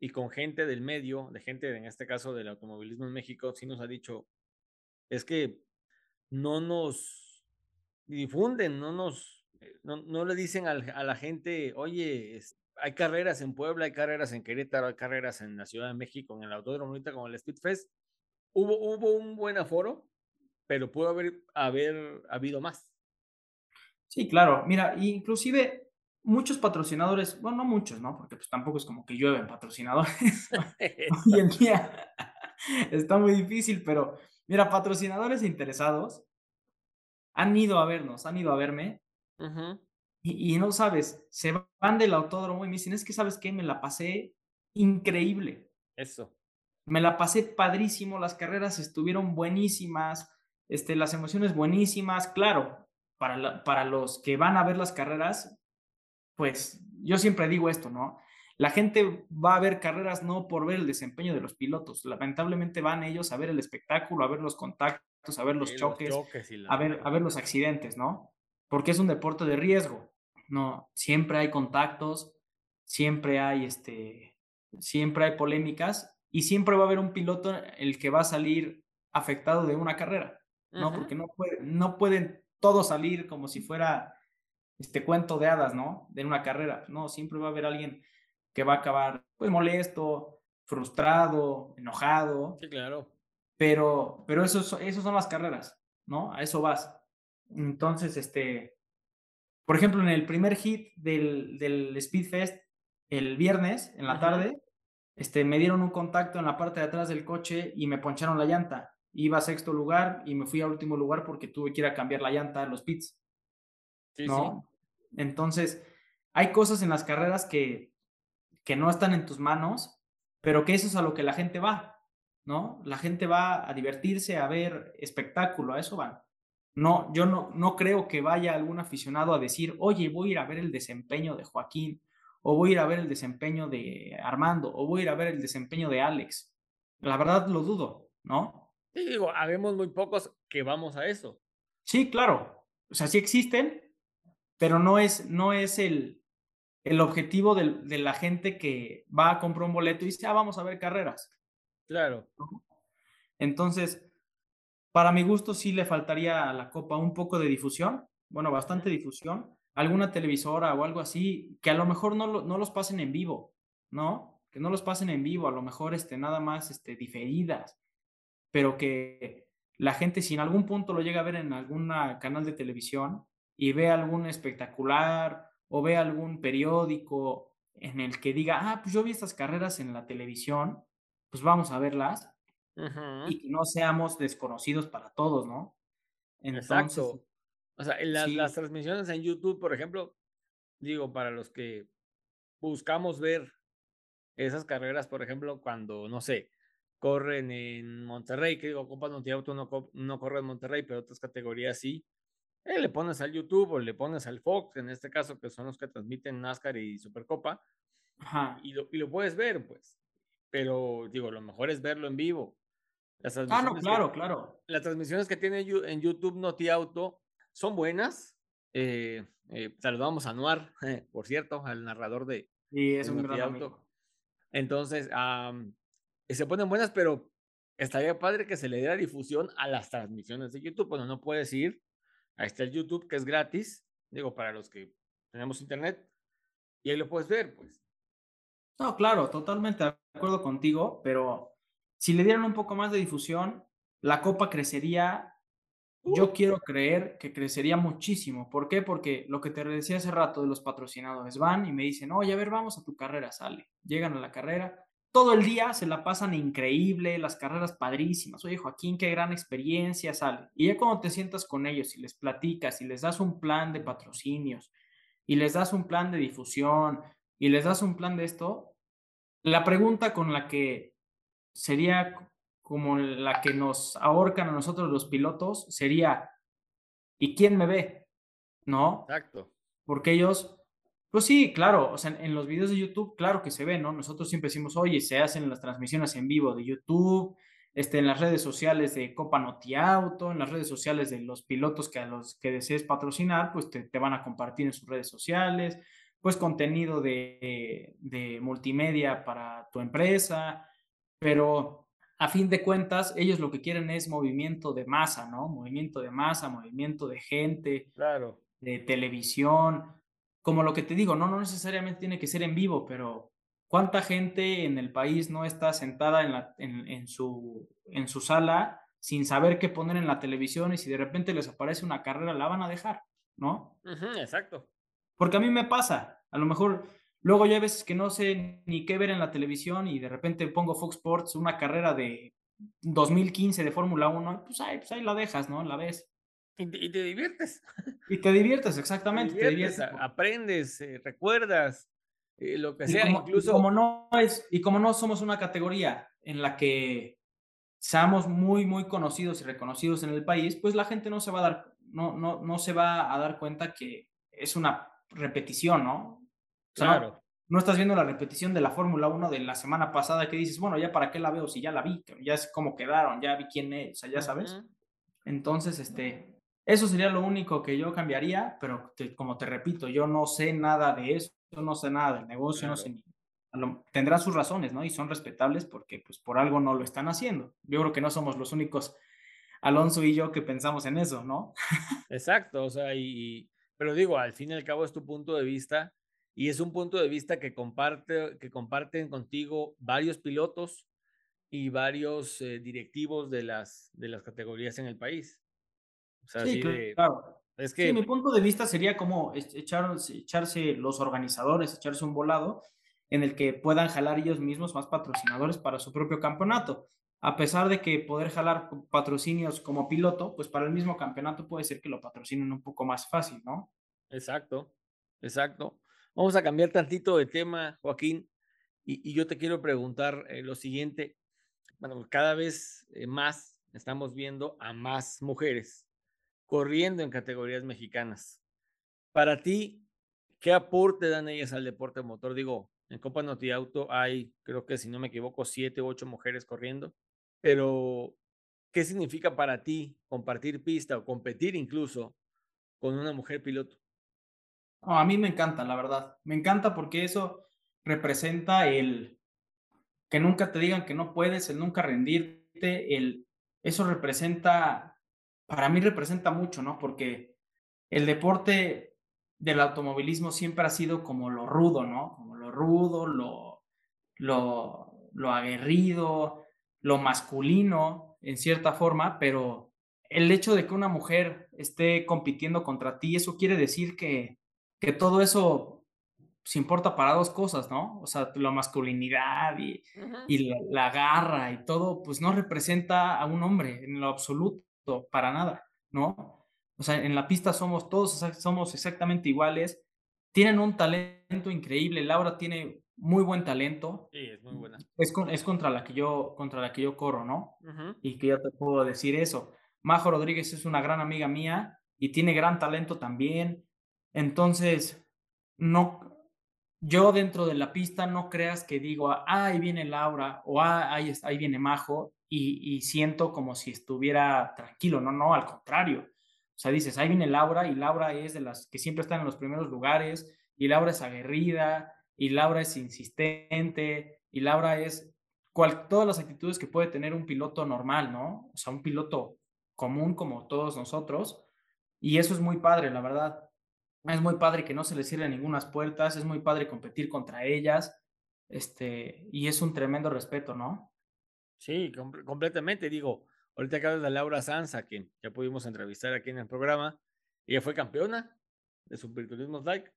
y con gente del medio, de gente en este caso del automovilismo en México, sí nos ha dicho, es que no nos difunden, no nos, eh, no, no le dicen a la gente, oye, hay carreras en Puebla, hay carreras en Querétaro, hay carreras en la Ciudad de México, en el Autódromo ahorita como el Speed Fest. Hubo, hubo un buen aforo, pero pudo haber, haber habido más. Sí, claro. Mira, inclusive muchos patrocinadores, bueno, no muchos, ¿no? Porque pues tampoco es como que llueven patrocinadores. Hoy en día está muy difícil, pero mira, patrocinadores interesados han ido a vernos, han ido a verme. y, y, no sabes, se van del autódromo y me dicen, es que sabes qué, me la pasé increíble. Eso. Me la pasé padrísimo, las carreras estuvieron buenísimas, este, las emociones buenísimas, claro, para, para los que van a ver las carreras, pues yo siempre digo esto, ¿no? La gente va a ver carreras no por ver el desempeño de los pilotos, lamentablemente van ellos a ver el espectáculo, a ver los contactos, a ver los choques, a, ver, a ver los accidentes, ¿no? Porque es un deporte de riesgo, ¿no? Siempre hay contactos, siempre hay, este, siempre hay polémicas y siempre va a haber un piloto el que va a salir afectado de una carrera, ¿no? Porque no, puede, no pueden todos salir como si fuera este cuento de hadas, ¿no? De una carrera. No, siempre va a haber alguien que va a acabar, pues, molesto, frustrado, enojado. Sí, claro. Pero, pero eso, eso son las carreras, ¿no? A eso vas. Entonces, este, por ejemplo, en el primer hit del, del Speedfest, el viernes, en la tarde, este, me dieron un contacto en la parte de atrás del coche y me poncharon la llanta. Iba a sexto lugar y me fui a último lugar porque tuve que ir a cambiar la llanta a los pits. Sí, ¿no? Entonces, hay cosas en las carreras que, que no están en tus manos, pero que eso es a lo que la gente va, ¿no? La gente va a divertirse, a ver espectáculo, a eso van. No, yo no, no creo que vaya algún aficionado a decir, oye, voy a ir a ver el desempeño de Joaquín, o voy a ir a ver el desempeño de Armando, o voy a ir a ver el desempeño de Alex. La verdad lo dudo, ¿no? Sí, digo, habemos muy pocos que vamos a eso. Sí, claro. O sea, sí existen, pero no es, no es el, el objetivo de, de, la gente que va a comprar un boleto y dice, ah, vamos a ver carreras. Claro. Entonces, para mi gusto sí le faltaría a la Copa un poco de difusión, bueno, bastante difusión, alguna televisora o algo así, que a lo mejor no, no los pasen en vivo, ¿no? Que no los pasen en vivo, a lo mejor este, nada más este, diferidas, pero que la gente si en algún punto lo llega a ver en algún canal de televisión, y ve algún espectacular o ve algún periódico en el que diga, ah, pues yo vi estas carreras en la televisión, pues vamos a verlas y que no seamos desconocidos para todos, ¿no? Exacto. O sea, en las transmisiones en YouTube, por ejemplo, digo, para los que buscamos ver esas carreras, por ejemplo, cuando, no sé, corren en Monterrey, que digo, Copa no, no corre en Monterrey, pero otras categorías sí. Eh, le pones al YouTube o le pones al Fox, en este caso, que son los que transmiten NASCAR y Supercopa, Y, lo, y lo puedes ver, pues. Pero digo, lo mejor es verlo en vivo. Las ah, no, claro, claro. Las transmisiones que tiene en YouTube Noti Auto son buenas. Eh, eh, saludamos a Noir, por cierto, al narrador de, sí, es un gran Auto. Entonces, se ponen buenas, pero estaría padre que se le diera difusión a las transmisiones de YouTube. Bueno, no puedes ir Ahí está el YouTube, que es gratis. Digo, para los que tenemos internet. y ahí lo puedes ver, pues. No, claro, totalmente de acuerdo contigo, pero si le dieran un poco más de difusión, la copa crecería. Yo quiero creer que crecería muchísimo. ¿Por qué? Porque lo que te decía hace rato de los patrocinadores van y me dicen, oye, a ver, vamos a tu carrera, sale. Llegan a la carrera, todo el día se la pasan increíble, las carreras padrísimas. Oye, Joaquín, qué gran experiencia sale. Y ya cuando te sientas con ellos y les platicas y les das un plan de patrocinios y les das un plan de difusión y les das un plan de esto, la pregunta con la que sería como la que nos ahorcan a nosotros los pilotos sería, ¿y quién me ve? ¿No? Exacto. Porque ellos pues sí, claro, o sea, en los videos de YouTube, claro que se ve, ¿no? Nosotros siempre decimos, oye, se hacen las transmisiones en vivo de YouTube, este, en las redes sociales de Copa Noti Auto, en las redes sociales de los pilotos que a los que desees patrocinar, pues te, van a compartir en sus redes sociales, pues contenido de, de multimedia para tu empresa, pero a fin de cuentas, ellos lo que quieren es movimiento de masa, ¿no? Movimiento de masa, movimiento de gente, claro. de televisión como lo que te digo, no, no necesariamente tiene que ser en vivo, pero ¿cuánta gente en el país no está sentada en, la, en, su, en su sala sin saber qué poner en la televisión y si de repente les aparece una carrera, la van a dejar, ¿no? exacto. Porque a mí me pasa, a lo mejor luego ya hay veces que no sé ni qué ver en la televisión y de repente pongo Fox Sports, una carrera de 2015 de Fórmula 1, pues ahí, pues ahí la dejas, ¿no? La ves. Y te, diviertes. Y te diviertes, exactamente. Te diviertes, aprendes, eh, recuerdas, eh, lo que sea, incluso. Y como, no es, y como no somos una categoría en la que seamos muy, muy conocidos y reconocidos en el país, pues la gente no se va a dar, no, no, no se va a dar cuenta que es una repetición, ¿no? claro. No, estás viendo la repetición de la Fórmula 1 de la semana pasada que dices, bueno, ya para qué la veo si ya la vi, ya es cómo quedaron, ya vi quién es, o sea, ya sabes. Entonces, este, eso sería lo único que yo cambiaría, pero como te repito, yo no sé nada de eso, no sé nada del negocio, no sé ni... Tendrá sus razones, ¿no? Y son respetables porque pues por algo no lo están haciendo. Yo creo que no somos los únicos, Alonso y yo, que pensamos en eso, ¿no? Exacto, o sea, y, pero digo, al fin y al cabo es tu punto de vista y es un punto de vista que, comparte, que comparten contigo varios pilotos y varios eh, directivos de las, de las categorías en el país sí, claro. Es que... mi punto de vista sería como echar, echarse los organizadores, echarse un volado en el que puedan jalar ellos mismos más patrocinadores para su propio campeonato. A pesar de que poder jalar patrocinios como piloto, pues para el mismo campeonato puede ser que lo patrocinen un poco más fácil, ¿no? Exacto, exacto. Vamos a cambiar tantito de tema, Joaquín, y, yo te quiero preguntar eh, lo siguiente. Bueno, cada vez eh, más estamos viendo a más mujeres corriendo en categorías mexicanas. Para ti, ¿qué aporte dan ellas al deporte motor? Digo, en Copa Noti Auto hay, creo que si no me equivoco, siete u ocho mujeres corriendo, pero ¿qué significa para ti compartir pista o competir incluso con una mujer piloto? a mí me encanta, la verdad. Me encanta porque eso representa el que nunca te digan que no puedes, el nunca rendirte, el, eso representa para mí representa mucho, ¿no? Porque el deporte del automovilismo siempre ha sido como lo rudo, ¿no? Como lo rudo, lo, lo, lo aguerrido, lo masculino, en cierta forma, pero el hecho de que una mujer esté compitiendo contra ti, eso quiere decir que, que todo eso se importa para dos cosas, ¿no? O sea, la masculinidad y, y la, la, garra y todo, pues no representa a un hombre en lo absoluto para nada, ¿no? O sea, en la pista somos todos, somos exactamente iguales, tienen un talento increíble, Laura tiene muy buen talento. Sí, es muy buena. Es, es contra, la que yo, contra la que yo corro, ¿no? Y que ya te puedo decir eso. Majo Rodríguez es una gran amiga mía y tiene gran talento también. Entonces, no, yo dentro de la pista no creas que digo, ah, ahí viene Laura o ah, ahí, ahí viene Majo y, siento como si estuviera tranquilo, no, no, al contrario. O sea, dices, ahí viene Laura y Laura es de las que siempre están en los primeros lugares y Laura es aguerrida y Laura es insistente y Laura es cual, todas las actitudes que puede tener un piloto normal, ¿no? O sea, un piloto común como todos nosotros y eso es muy padre, la verdad. Es muy padre que no se les cierren ninguna puertas, es muy padre competir contra ellas, este, y es un tremendo respeto, ¿no? Sí, completamente. Digo, ahorita acabas de Laura Sanz, a quien ya pudimos entrevistar aquí en el programa. Ella fue campeona de Superturismo Like.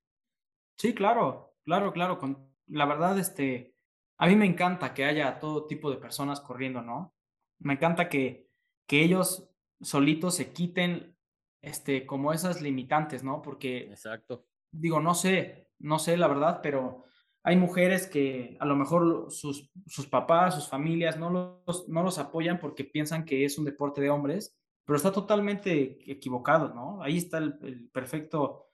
Sí, claro, claro, claro. Con, la verdad, este, a mí me encanta que haya todo tipo de personas corriendo, ¿no? Me encanta que, que ellos solitos se quiten, este, como esas limitantes, ¿no? Porque, exacto. Digo, no sé, no sé la verdad, pero hay mujeres que a lo mejor sus, sus papás, sus familias no los, no los apoyan porque piensan que es un deporte de hombres, pero está totalmente equivocado, ¿no? Ahí está el, perfecto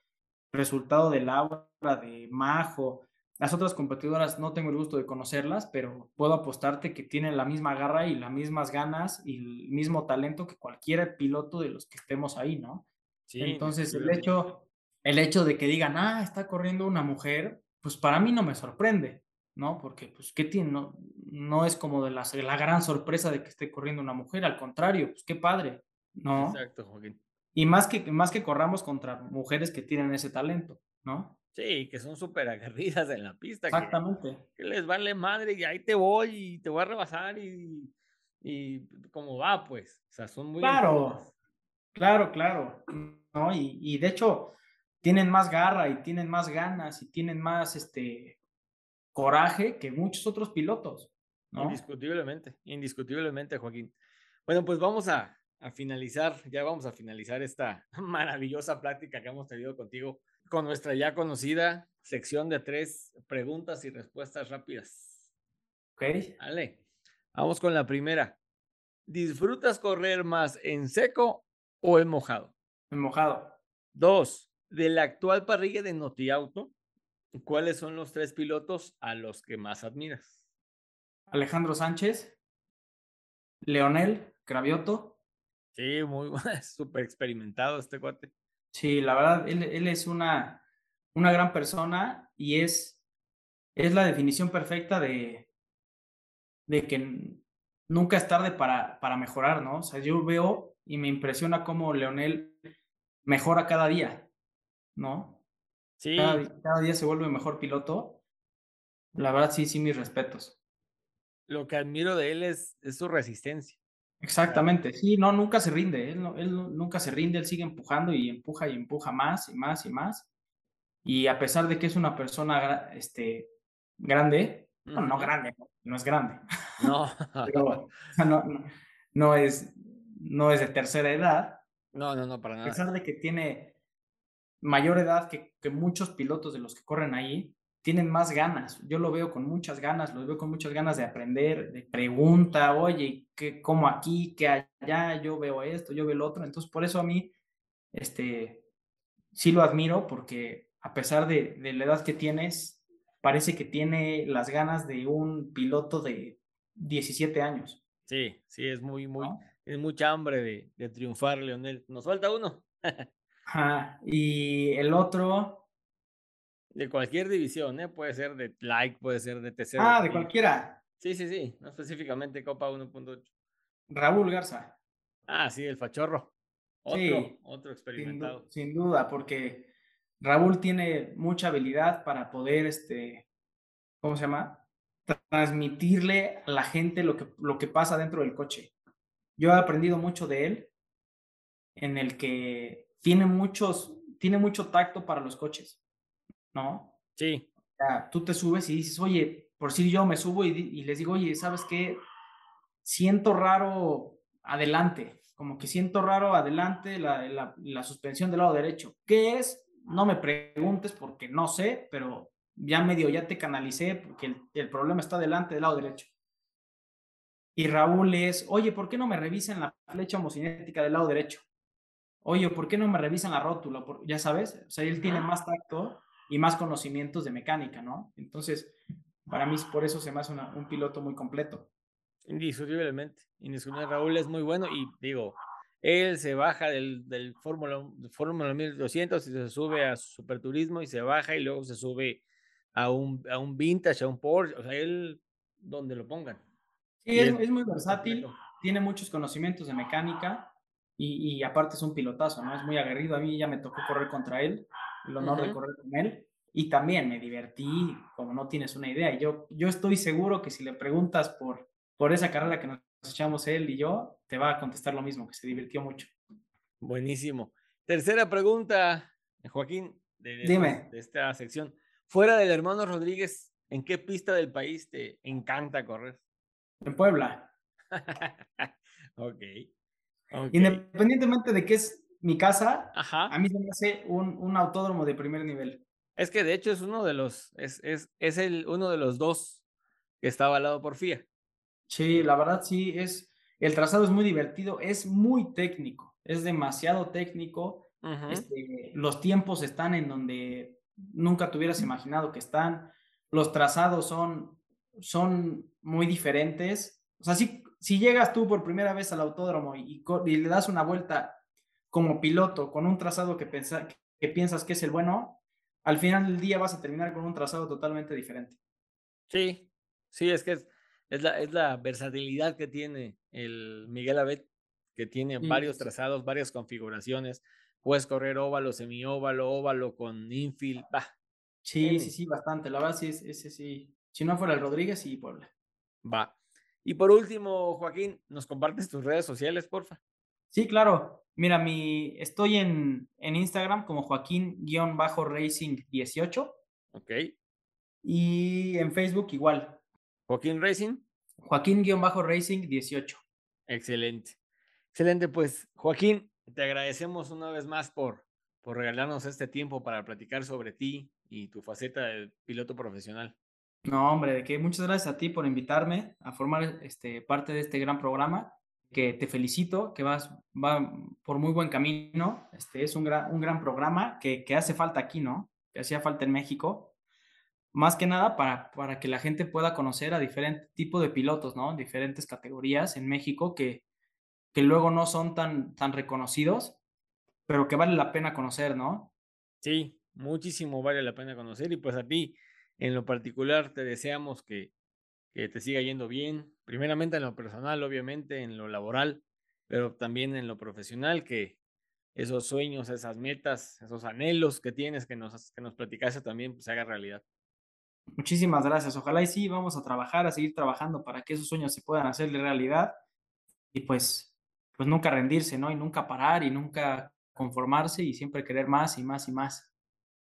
resultado de Laura, de Majo. Las otras competidoras no tengo el gusto de conocerlas, pero puedo apostarte que tienen la misma garra y las mismas ganas y el mismo talento que cualquier piloto de los que estemos ahí, ¿no? Sí, Entonces, el hecho, el hecho de que digan, ah, está corriendo una mujer, pues para mí no me sorprende, ¿no? Porque, pues, ¿qué tiene? No, no es como de la, la gran sorpresa de que esté corriendo una mujer, al contrario, pues qué padre, ¿no? Exacto, Joaquín. Y más que, más que corramos contra mujeres que tienen ese talento, ¿no? Sí, que son súper aguerridas en la pista. Exactamente. Que, les vale madre y ahí te voy y te voy a rebasar y, y cómo va, pues. O sea, son muy... Claro, claro, claro. ¿no? Y, y de hecho, tienen más garra y tienen más ganas y tienen más este coraje que muchos otros pilotos. ¿no? Indiscutiblemente, indiscutiblemente, Joaquín. Bueno, pues vamos a, a finalizar, ya vamos a finalizar esta maravillosa plática que hemos tenido contigo con nuestra ya conocida sección de tres preguntas y respuestas rápidas. Ok. Vale, vamos con la primera. ¿Disfrutas correr más en seco o en mojado? En mojado. Dos, de la actual parrilla de NotiAuto, ¿cuáles son los tres pilotos a los que más admiras? Alejandro Sánchez, Leonel Cravioto. Sí, muy súper experimentado este cuate. Sí, la verdad, él, es una, una gran persona y es, es la definición perfecta de, de que nunca es tarde para, para mejorar, ¿no? O sea, yo veo y me impresiona cómo Leonel mejora cada día. ¿No? Sí. Cada, día se vuelve mejor piloto. La verdad, sí, sí, mis respetos. Lo que admiro de él es, es su resistencia. Exactamente, sí, no, nunca se rinde, él, él nunca se rinde, él sigue empujando y empuja y empuja más y más y más. Y a pesar de que es una persona este, grande, no grande, no es grande. No. no, no, es, no es de tercera edad. No, no, no, para nada. A pesar de que tiene mayor edad que, muchos pilotos de los que corren ahí, tienen más ganas. Yo lo veo con muchas ganas, lo veo con muchas ganas de aprender, de pregunta, oye, ¿qué, ¿cómo aquí, qué allá? Yo veo esto, yo veo el otro. Entonces, por eso a mí, este, sí lo admiro, porque a pesar de, la edad que tienes, parece que tiene las ganas de un piloto de 17 años. Sí, sí, es muy, muy, es mucha hambre de, de triunfar, Leonel. Nos falta uno. y el otro. De cualquier división, ¿eh? Puede ser de like, puede ser de TC. Ah, de cualquiera. Sí, sí, sí, no específicamente Copa 1.8. Raúl Garza. Ah, sí, el fachorro. Otro, otro experimentado. Sin, duda, porque Raúl tiene mucha habilidad para poder, este, ¿cómo se llama? Transmitirle a la gente lo que, lo que pasa dentro del coche. Yo he aprendido mucho de él, en el que tiene muchos, tiene mucho tacto para los coches, ¿no? Sí. O sea, tú te subes y dices, oye, por si yo me subo y, les digo, oye, ¿sabes qué? Siento raro adelante, como que siento raro adelante la, la, suspensión del lado derecho. ¿Qué es? No me preguntes porque no sé, pero ya medio ya te canalicé porque el, el problema está adelante del lado derecho. Y Raúl es, oye, ¿por qué no me revisan la flecha homocinética del lado derecho? Oye, ¿por qué no me revisan la rótula? ya sabes, o sea, él tiene más tacto y más conocimientos de mecánica, ¿no? Entonces, para mí, por eso se me hace un piloto muy completo. Indiscutiblemente, indiscutiblemente, Raúl es muy bueno y digo, él se baja del, del Fórmula, Fórmula 1200 y se sube a Superturismo y se baja y luego se sube a un, a un Vintage, a un Porsche, o sea, él donde lo pongan. Sí, es, muy versátil, tiene muchos conocimientos de mecánica y, aparte es un pilotazo, ¿no? Es muy aguerrido. A mí ya me tocó correr contra él el honor de correr con él. Y también me divertí, como no tienes una idea. Y yo, yo estoy seguro que si le preguntas por, por esa carrera que nos echamos él y yo, te va a contestar lo mismo, que se divirtió mucho. Buenísimo. Tercera pregunta, Joaquín, de, Dime. de esta sección. Fuera del hermano Rodríguez, ¿en qué pista del país te encanta correr? En Puebla. ok. Independientemente de que es mi casa, Ajá. a mí se me hace un, un, autódromo de primer nivel. Es que de hecho es uno de los, es, es, es el, uno de los dos que está avalado por FIA. Sí, la verdad sí, es, el trazado es muy divertido, es muy técnico, es demasiado técnico. Uh -huh. este, los tiempos están en donde nunca te hubieras imaginado que están. Los trazados son, son muy diferentes. O sea, si, si llegas tú por primera vez al autódromo y, y, le das una vuelta como piloto con un trazado que, pensa, que piensas que es el bueno, al final del día vas a terminar con un trazado totalmente diferente. Sí, sí, es que es, es, la, es la versatilidad que tiene el Miguel Abet, que tiene varios trazados, varias configuraciones. Puedes correr óvalo, semióvalo, óvalo con infield. Bah, sí, sí, sí, bastante. La verdad, sí, ese sí. Si no fuera el Rodríguez, sí, Puebla. Va. Y por último, Joaquín, ¿nos compartes tus redes sociales, porfa? Sí, claro. Mira, mi, estoy en, en Instagram como Joaquín-Racing18. Ok. Y en Facebook igual. Joaquín Racing. Joaquín-Racing18. Excelente. Excelente, pues Joaquín, te agradecemos una vez más por, por regalarnos este tiempo para platicar sobre ti y tu faceta de piloto profesional. No, hombre, de que muchas gracias a ti por invitarme a formar este, parte de este gran programa, que te felicito, que vas va por muy buen camino. Este es un gran, un gran programa que, que hace falta aquí, ¿no? Que hacía falta en México. Más que nada para, para que la gente pueda conocer a diferentes tipos de pilotos, ¿no? Diferentes categorías en México que, que luego no son tan, tan reconocidos, pero que vale la pena conocer, ¿no? Sí, muchísimo vale la pena conocer y pues a ti en lo particular te deseamos que, te siga yendo bien, primeramente en lo personal, obviamente, en lo laboral, pero también en lo profesional, que esos sueños, esas metas, esos anhelos que tienes que nos, que nos platicaste también pues, se haga realidad. Muchísimas gracias. Ojalá y sí, vamos a trabajar, a seguir trabajando para que esos sueños se puedan hacer realidad y pues, pues nunca rendirse, ¿no? Y nunca parar y nunca conformarse y siempre querer más y más y más.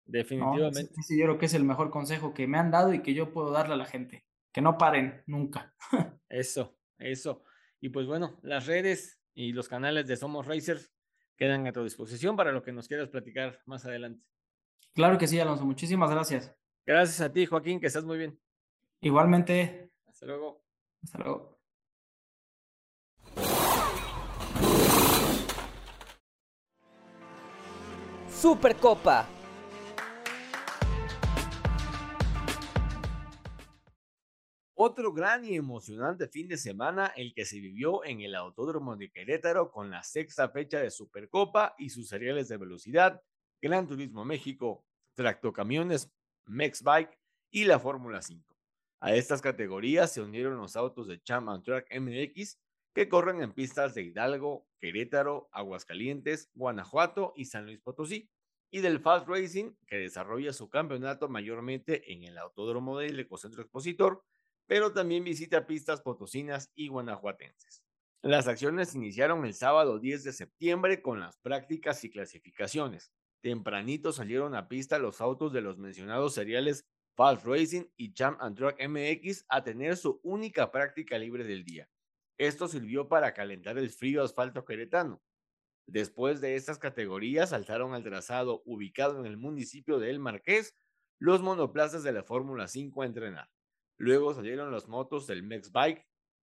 Definitivamente. ¿no? Ese yo creo que es el mejor consejo que me han dado y que yo puedo darle a la gente. Que no paren nunca. eso, eso. Y pues bueno, las redes y los canales de Somos Racers quedan a tu disposición para lo que nos quieras platicar más adelante. Claro que sí, Alonso. Muchísimas gracias. Gracias a ti, Joaquín, que estás muy bien. Igualmente. Hasta luego. Hasta luego. Supercopa. Otro gran y emocionante fin de semana el que se vivió en el Autódromo de Querétaro con la sexta fecha de Supercopa y sus seriales de velocidad, Gran Turismo México, Tractocamiones, Mexbike y la Fórmula 5. A estas categorías se unieron los autos de Champ Track MX que corren en pistas de Hidalgo, Querétaro, Aguascalientes, Guanajuato y San Luis Potosí, y del Fast Racing que desarrolla su campeonato mayormente en el Autódromo del Ecocentro Expositor, pero también visita pistas potosinas y guanajuatenses. Las acciones iniciaron el sábado 10 de septiembre con las prácticas y clasificaciones. Tempranito salieron a pista los autos de los mencionados seriales Fast Racing y Champ and MX a tener su única práctica libre del día. Esto sirvió para calentar el frío asfalto queretano. Después de estas categorías saltaron al trazado ubicado en el municipio de El Marqués los monoplazas de la Fórmula 5 a entrenar. Luego salieron las motos del Mex Bike,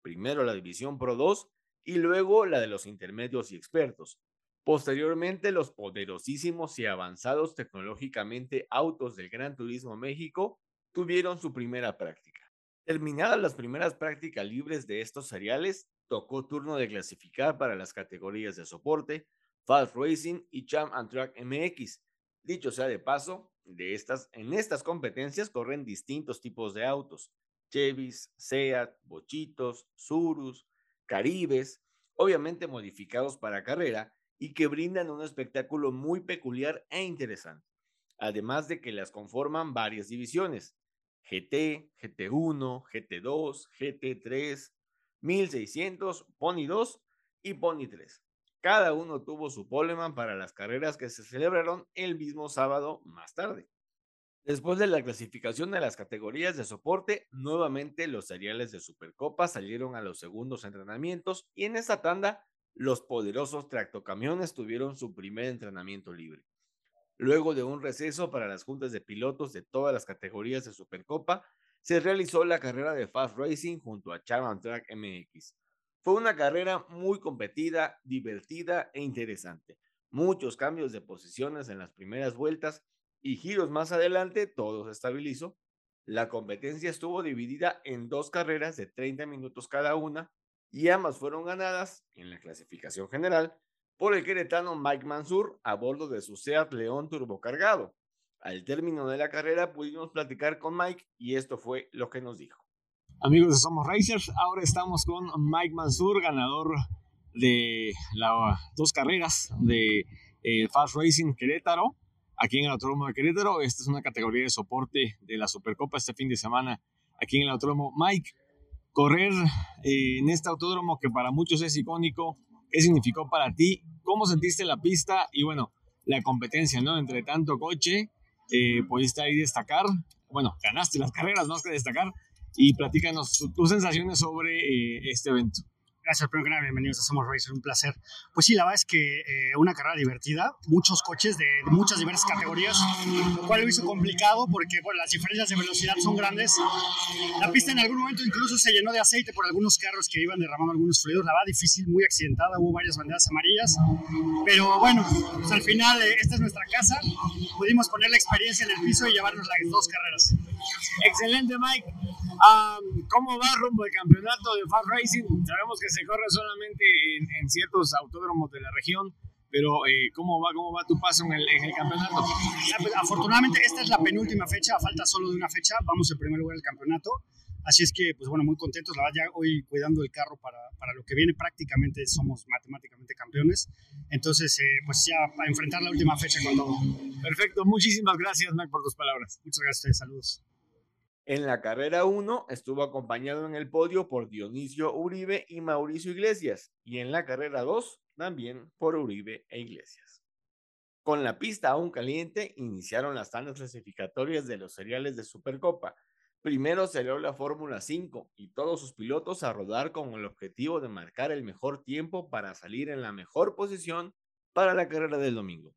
primero la División Pro 2 y luego la de los intermedios y expertos. Posteriormente, los poderosísimos y avanzados tecnológicamente autos del Gran Turismo México tuvieron su primera práctica. Terminadas las primeras prácticas libres de estos seriales, tocó turno de clasificar para las categorías de soporte, Fast Racing y Champ and Track MX. Dicho sea de paso, de estas, en estas competencias corren distintos tipos de autos, Chevys, Seat, Bochitos, Surus, Caribes, obviamente modificados para carrera y que brindan un espectáculo muy peculiar e interesante. además de que las conforman varias divisiones, GT, GT1, GT2, GT3, 1600, Pony 2 y Pony 3. Cada uno tuvo su poleman para las carreras que se celebraron el mismo sábado más tarde. Después de la clasificación de las categorías de soporte, nuevamente los seriales de Supercopa salieron a los segundos entrenamientos y en esta tanda los poderosos tractocamiones tuvieron su primer entrenamiento libre. Luego de un receso para las juntas de pilotos de todas las categorías de Supercopa, se realizó la carrera de Fast Racing junto a Charon Track MX. Fue una carrera muy competida, divertida e interesante. Muchos cambios de posiciones en las primeras vueltas y giros más adelante, todo se estabilizó. La competencia estuvo dividida en dos carreras de 30 minutos cada una y ambas fueron ganadas en la clasificación general por el queretano Mike Mansur a bordo de su Seat León turbocargado. Al término de la carrera pudimos platicar con Mike y esto fue lo que nos dijo. Amigos de Somos Racers, ahora estamos con Mike Mansur, ganador de las dos carreras de eh, Fast Racing Querétaro, aquí en el Autódromo de Querétaro. Esta es una categoría de soporte de la Supercopa este fin de semana aquí en el Autódromo. Mike, correr eh, en este autódromo que para muchos es icónico, ¿Qué significó para ti? ¿Cómo sentiste la pista? Y bueno, la competencia, ¿no? Entre tanto coche, eh, pudiste ahí destacar. Bueno, ganaste las carreras más que destacar. Y platícanos tus sensaciones sobre eh, este evento. Gracias, primero que nada, bienvenidos a Somos Racer, un placer. Pues sí, la verdad es que eh, una carrera divertida, muchos coches de, muchas diversas categorías, lo cual lo hizo complicado porque bueno, las diferencias de velocidad son grandes. La pista en algún momento incluso se llenó de aceite por algunos carros que iban derramando algunos fluidos, la verdad difícil, muy accidentada, hubo varias banderas amarillas, pero bueno, pues al final eh, esta es nuestra casa, pudimos poner la experiencia en el piso y llevarnos las dos carreras. Excelente, Mike. ¿Cómo va rumbo el campeonato de Fast Racing? Sabemos que se corre solamente en, ciertos autódromos de la región, pero eh, ¿cómo, va, ¿cómo va tu paso en el, en el campeonato? Pues, afortunadamente esta es la penúltima fecha, falta solo de una fecha, vamos en primer lugar del campeonato. Así es que, pues bueno, muy contentos. La verdad, ya hoy cuidando el carro para, para lo que viene, prácticamente somos matemáticamente campeones. Entonces, eh, pues ya a enfrentar la última fecha con todo. Perfecto. Muchísimas gracias, Mac, por tus palabras. Muchas gracias. Saludos. En la carrera 1 estuvo acompañado en el podio por Dionisio Uribe y Mauricio Iglesias, y en la carrera 2 también por Uribe e Iglesias. Con la pista aún caliente, iniciaron las tandas clasificatorias de los seriales de Supercopa. Primero salió la Fórmula 5 y todos sus pilotos a rodar con el objetivo de marcar el mejor tiempo para salir en la mejor posición para la carrera del domingo.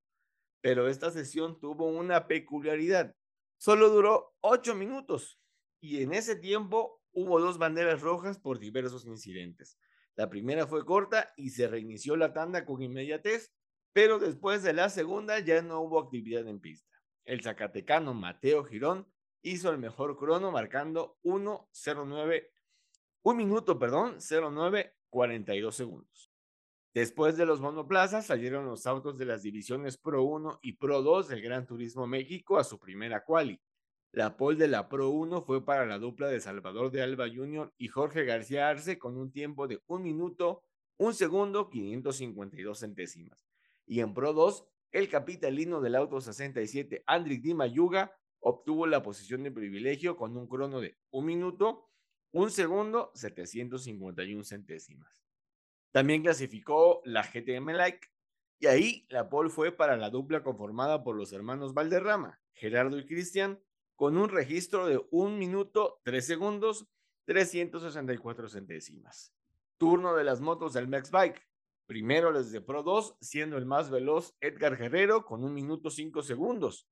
Pero esta sesión tuvo una peculiaridad. Solo duró 8 minutos y en ese tiempo hubo dos banderas rojas por diversos incidentes. La primera fue corta y se reinició la tanda con inmediatez, pero después de la segunda ya no hubo actividad en pista. El zacatecano Mateo Girón hizo el mejor crono marcando 1.09, un minuto, perdón, 09.42 segundos. Después de los monoplazas salieron los autos de las divisiones Pro 1 y Pro 2 del Gran Turismo México a su primera quali. La pole de la Pro 1 fue para la dupla de Salvador de Alba Jr. y Jorge García Arce con un tiempo de 1 minuto, 1 segundo, 552 centésimas. Y en Pro 2, el capitalino del Auto 67, Andrick Di Mayuga, obtuvo la posición de privilegio con un crono de 1 minuto, 1 segundo, 751 centésimas. También clasificó la GTM Like y ahí la pole fue para la dupla conformada por los hermanos Valderrama, Gerardo y Cristian, con un registro de 1 minuto 3 segundos 364 centésimas. Turno de las motos del Max Bike. Primero les de Pro 2, siendo el más veloz Edgar Guerrero con 1 minuto 5 segundos.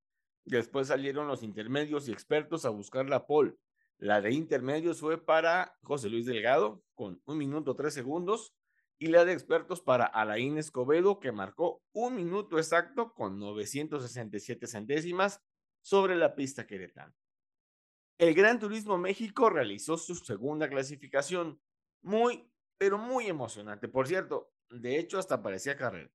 Después salieron los intermedios y expertos a buscar la pole. La de intermedios fue para José Luis Delgado con 1 minuto 3 segundos y la de expertos para Alain Escobedo que marcó un minuto exacto con 967 centésimas sobre la pista queretana. El Gran Turismo México realizó su segunda clasificación, muy, pero muy emocionante. Por cierto, de hecho hasta parecía carrera.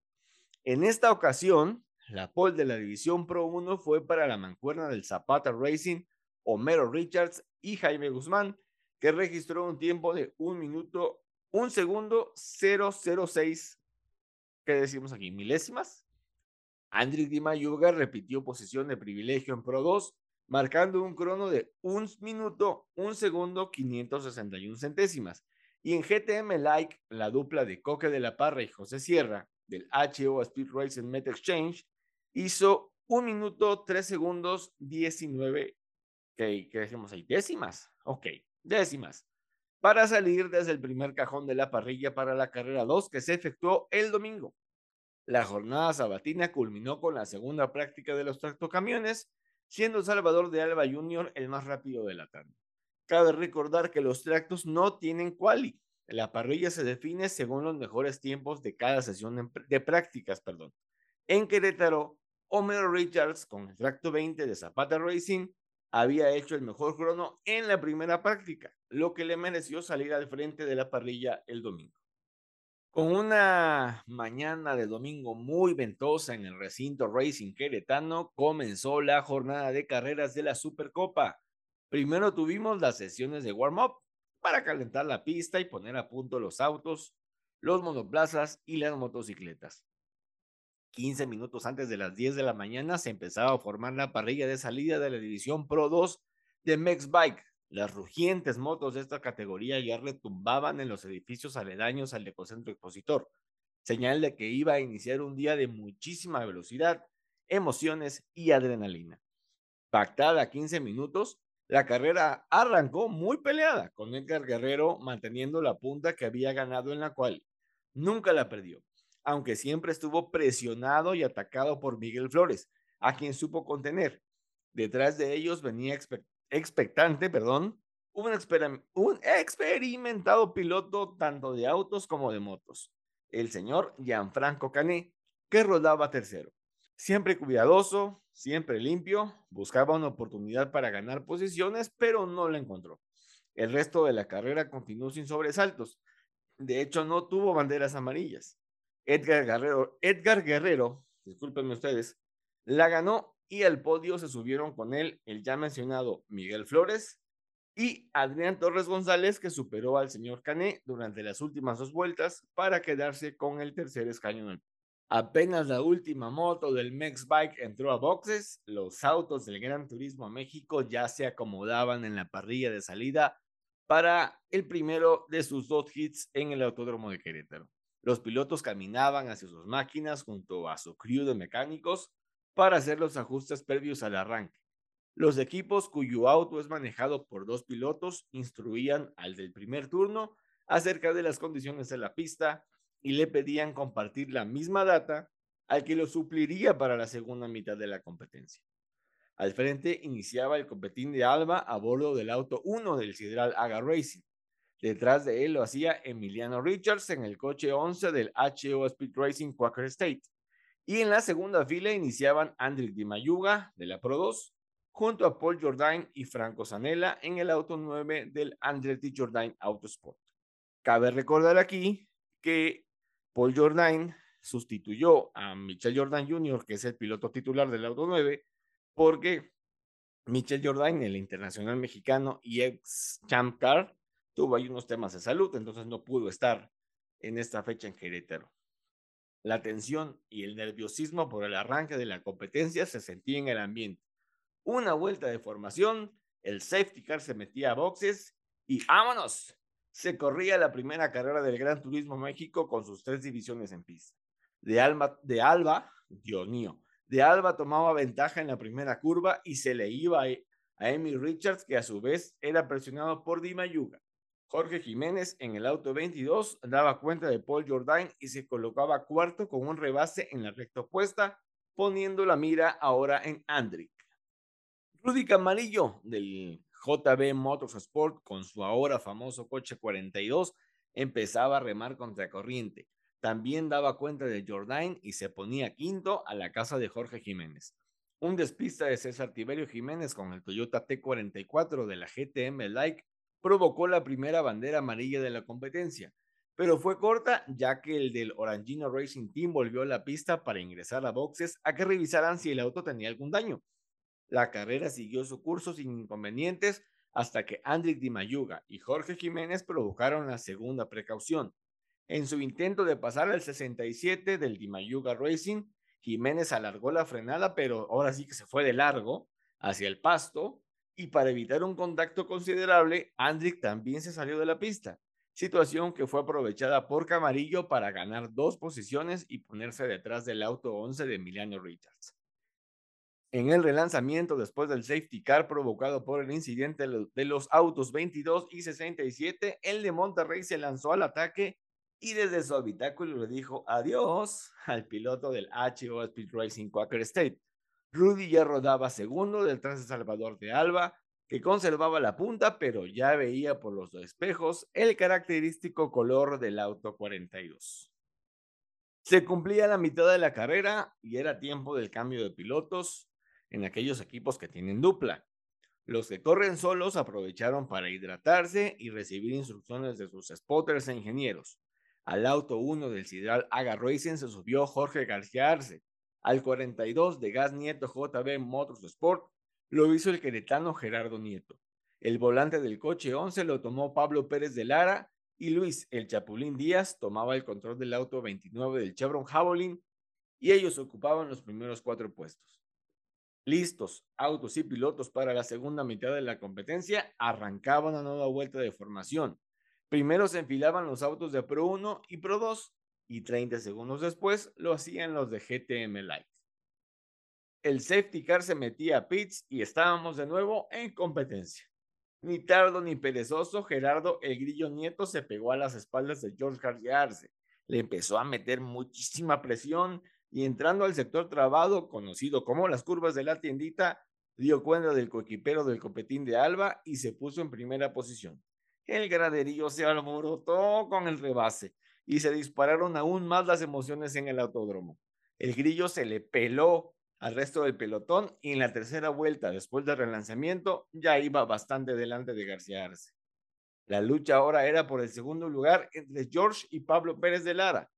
En esta ocasión, la pole de la División Pro 1 fue para la mancuerna del Zapata Racing, Homero Richards y Jaime Guzmán, que registró un tiempo de un minuto, un segundo, 006, ¿qué decimos aquí? ¿Milésimas? Andrick Di Mayuga repitió posición de privilegio en Pro 2, marcando un crono de 1 minuto, 1 segundo, 561 centésimas. Y en GTM Like, la dupla de Coque de la Parra y José Sierra, del HO Speed Racing Met Exchange, hizo 1 minuto, 3 segundos, 19, ¿qué, qué decimos ahí? Décimas, ok, décimas, para salir desde el primer cajón de la parrilla para la carrera 2 que se efectuó el domingo. La jornada sabatina culminó con la segunda práctica de los tractocamiones, siendo Salvador de Alba Jr. el más rápido de la tarde. Cabe recordar que los tractos no tienen quali. La parrilla se define según los mejores tiempos de cada sesión de prácticas. Perdón. En Querétaro, Homer Richards, con el tracto 20 de Zapata Racing, había hecho el mejor crono en la primera práctica, lo que le mereció salir al frente de la parrilla el domingo. Con una mañana de domingo muy ventosa en el recinto Racing Queretano, comenzó la jornada de carreras de la Supercopa. Primero tuvimos las sesiones de warm-up para calentar la pista y poner a punto los autos, los monoplazas y las motocicletas. 15 minutos antes de las 10 de la mañana se empezaba a formar la parrilla de salida de la división Pro 2 de Mex Bike, las rugientes motos de esta categoría ya retumbaban en los edificios aledaños al ecocentro expositor, señal de que iba a iniciar un día de muchísima velocidad, emociones y adrenalina. Pactada a 15 minutos, la carrera arrancó muy peleada, con Edgar Guerrero manteniendo la punta que había ganado en la cual nunca la perdió, aunque siempre estuvo presionado y atacado por Miguel Flores, a quien supo contener. Detrás de ellos venía expectante, perdón, un, experimentado piloto tanto de autos como de motos, el señor Gianfranco Cané, que rodaba tercero. Siempre cuidadoso, siempre limpio, buscaba una oportunidad para ganar posiciones, pero no la encontró. El resto de la carrera continuó sin sobresaltos. De hecho, no tuvo banderas amarillas. Edgar Guerrero, Edgar Guerrero, discúlpenme ustedes, la ganó y al podio se subieron con él el ya mencionado Miguel Flores y Adrián Torres González, que superó al señor Cané durante las últimas dos vueltas para quedarse con el tercer escaño. Apenas la última moto del Mex Bike entró a boxes, los autos del Gran Turismo México ya se acomodaban en la parrilla de salida para el primero de sus dos hits en el Autódromo de Querétaro. Los pilotos caminaban hacia sus máquinas junto a su crew de mecánicos para hacer los ajustes previos al arranque. Los equipos cuyo auto es manejado por dos pilotos instruían al del primer turno acerca de las condiciones de la pista y le pedían compartir la misma data al que lo supliría para la segunda mitad de la competencia. Al frente iniciaba el competín de Alba a bordo del auto 1 del Sidral Aga Racing. Detrás de él lo hacía Emiliano Richards en el coche 11 del HO Speed Racing Quaker State. Y en la segunda fila iniciaban Andrick Di Mayuga de la Pro 2 junto a Paul Jordain y Franco Zanella en el auto 9 del Andretti Jordain Autosport. Cabe recordar aquí que Paul Jordain sustituyó a Michel Jordan Jr., que es el piloto titular del auto 9, porque Michel Jordain, el internacional mexicano y ex Champ Car, tuvo ahí unos temas de salud, entonces no pudo estar en esta fecha en Querétaro. La tensión y el nerviosismo por el arranque de la competencia se sentía en el ambiente. Una vuelta de formación, el safety car se metía a boxes y ¡vámonos! Se corría la primera carrera del Gran Turismo México con sus tres divisiones en pista. De, Alba, Dios mío, de Alba tomaba ventaja en la primera curva y se le iba a, Amy Richards, que a su vez era presionado por Dima Yuga. Jorge Jiménez en el auto 22 daba cuenta de Paul Jordain y se colocaba cuarto con un rebase en la recta opuesta, poniendo la mira ahora en Andrick. Rudy Camarillo del JB Motorsport con su ahora famoso coche 42 empezaba a remar contra corriente. También daba cuenta de Jordain y se ponía quinto a la casa de Jorge Jiménez. Un despista de César Tiberio Jiménez con el Toyota T44 de la GTM Like provocó la primera bandera amarilla de la competencia, pero fue corta ya que el del Orangino Racing Team volvió a la pista para ingresar a boxes a que revisaran si el auto tenía algún daño. La carrera siguió su curso sin inconvenientes hasta que Andrick Di Mayuga y Jorge Jiménez provocaron la segunda precaución. En su intento de pasar al 67 del Di Mayuga Racing, Jiménez alargó la frenada, pero ahora sí que se fue de largo hacia el pasto y para evitar un contacto considerable, Andrick también se salió de la pista, situación que fue aprovechada por Camarillo para ganar dos posiciones y ponerse detrás del auto 11 de Emiliano Richards. En el relanzamiento después del safety car provocado por el incidente de los autos 22 y 67, el de Monterrey se lanzó al ataque y desde su habitáculo le dijo adiós al piloto del HO Speed Racing Quaker State. Rudy ya rodaba segundo detrás de Salvador de Alba, que conservaba la punta, pero ya veía por los espejos el característico color del auto 42. Se cumplía la mitad de la carrera y era tiempo del cambio de pilotos en aquellos equipos que tienen dupla. Los que corren solos aprovecharon para hidratarse y recibir instrucciones de sus spotters e ingenieros. Al auto 1 del Sidral Aga Racing se subió Jorge García Arce. Al 42 de Gas Nieto JB Motorsport lo hizo el queretano Gerardo Nieto. El volante del coche 11 lo tomó Pablo Pérez de Lara y Luis El Chapulín Díaz tomaba el control del auto 29 del Chevron Javelin y ellos ocupaban los primeros cuatro puestos. Listos, autos y pilotos para la segunda mitad de la competencia, arrancaba una nueva vuelta de formación. Primero se enfilaban los autos de Pro 1 y Pro 2 y 30 segundos después lo hacían los de GTM Light. El safety car se metía a pits y estábamos de nuevo en competencia. Ni tardo ni perezoso, Gerardo el Grillo Nieto se pegó a las espaldas de George García Arce. Le empezó a meter muchísima presión y entrando al sector trabado, conocido como las curvas de la tiendita, dio cuenta del coequipero del copetín de Alba y se puso en primera posición. El graderío se alborotó con el rebase y se dispararon aún más las emociones en el autódromo. El grillo se le peló al resto del pelotón y en la tercera vuelta, después del relanzamiento, ya iba bastante delante de García Arce. La lucha ahora era por el segundo lugar entre George y Pablo Pérez de Lara,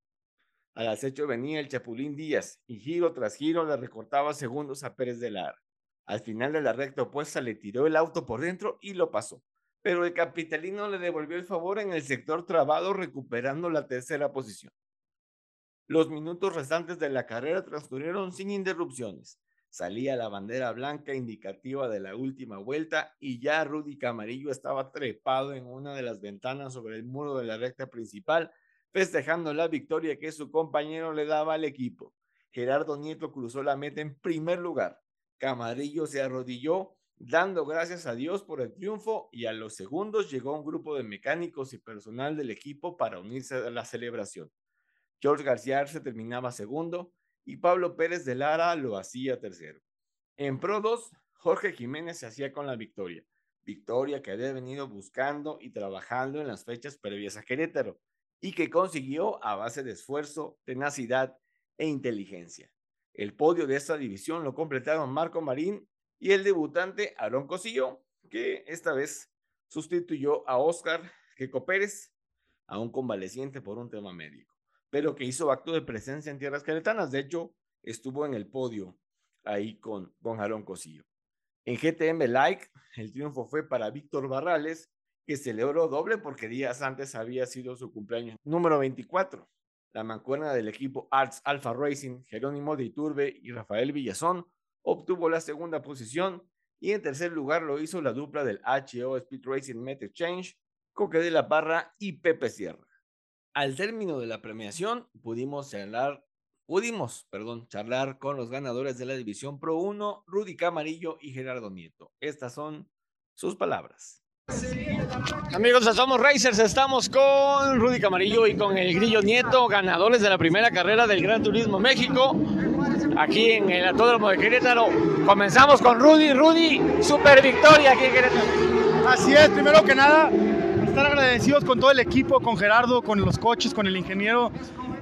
al acecho venía el Chapulín Díaz y giro tras giro le recortaba segundos a Pérez de Lara. Al final de la recta opuesta le tiró el auto por dentro y lo pasó. Pero el capitalino le devolvió el favor en el sector trabado recuperando la tercera posición. Los minutos restantes de la carrera transcurrieron sin interrupciones. Salía la bandera blanca indicativa de la última vuelta y ya Rudy Camarillo estaba trepado en una de las ventanas sobre el muro de la recta principal festejando la victoria que su compañero le daba al equipo. Gerardo Nieto cruzó la meta en primer lugar. Camarillo se arrodilló dando gracias a Dios por el triunfo y a los segundos llegó un grupo de mecánicos y personal del equipo para unirse a la celebración. George García Arce terminaba segundo y Pablo Pérez de Lara lo hacía tercero. En Pro 2, Jorge Jiménez se hacía con la victoria, victoria que había venido buscando y trabajando en las fechas previas a Querétaro y que consiguió a base de esfuerzo, tenacidad e inteligencia. El podio de esta división lo completaron Marco Marín y el debutante Aaron Cosillo, que esta vez sustituyó a Oscar Queco Pérez, a un convaleciente por un tema médico, pero que hizo acto de presencia en tierras queretanas. De hecho, estuvo en el podio ahí con, con Aaron Cosillo. En GTM Like, el triunfo fue para Víctor Barrales, que celebró doble porque días antes había sido su cumpleaños número 24. La mancuerna del equipo Arts Alpha Racing, Jerónimo de Iturbe y Rafael Villazón obtuvo la segunda posición y en tercer lugar lo hizo la dupla del HO Speed Racing Met Change, Coque de la Parra y Pepe Sierra. Al término de la premiación pudimos charlar, pudimos, perdón, charlar con los ganadores de la División Pro 1, Rudy Camarillo y Gerardo Nieto. Estas son sus palabras. Amigos de Somos Racers, estamos con Rudy Camarillo y con el Grillo Nieto, ganadores de la primera carrera del Gran Turismo México, aquí en el Autódromo de Querétaro. Comenzamos con Rudy, Rudy, super victoria aquí en Querétaro. Así es, primero que nada, estar agradecidos con todo el equipo, con Gerardo, con los coches, con el ingeniero.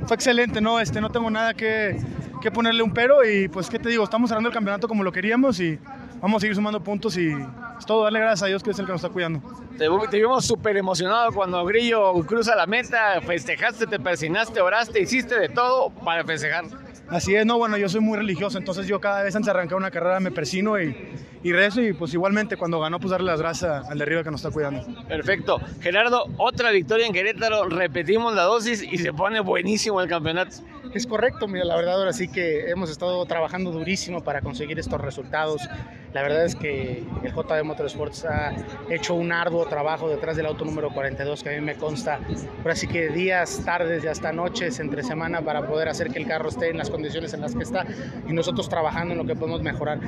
Fue excelente, ¿no? Este, no tengo nada que, que ponerle un pero y pues, ¿qué te digo? Estamos cerrando el campeonato como lo queríamos y vamos a seguir sumando puntos y es todo darle gracias a Dios que es el que nos está cuidando. Te, te vimos súper emocionado cuando Grillo cruza la meta, festejaste, te persinaste, oraste, hiciste de todo para festejar. Así es, no, bueno, yo soy muy religioso, entonces yo cada vez antes de arrancar una carrera me persino y, y rezo y pues igualmente cuando ganó pues darle las gracias al de arriba que nos está cuidando. Perfecto. Gerardo, otra victoria en Querétaro, repetimos la dosis y se pone buenísimo el campeonato. Es correcto, mira, la verdad ahora sí que hemos estado trabajando durísimo para conseguir estos resultados. La verdad es que el JB Motorsports ha hecho un arduo trabajo detrás del auto número 42 que a mí me consta. Ahora sí que días, tardes y hasta noches entre semana para poder hacer que el carro esté en las condiciones en las que está y nosotros trabajando en lo que podemos mejorar.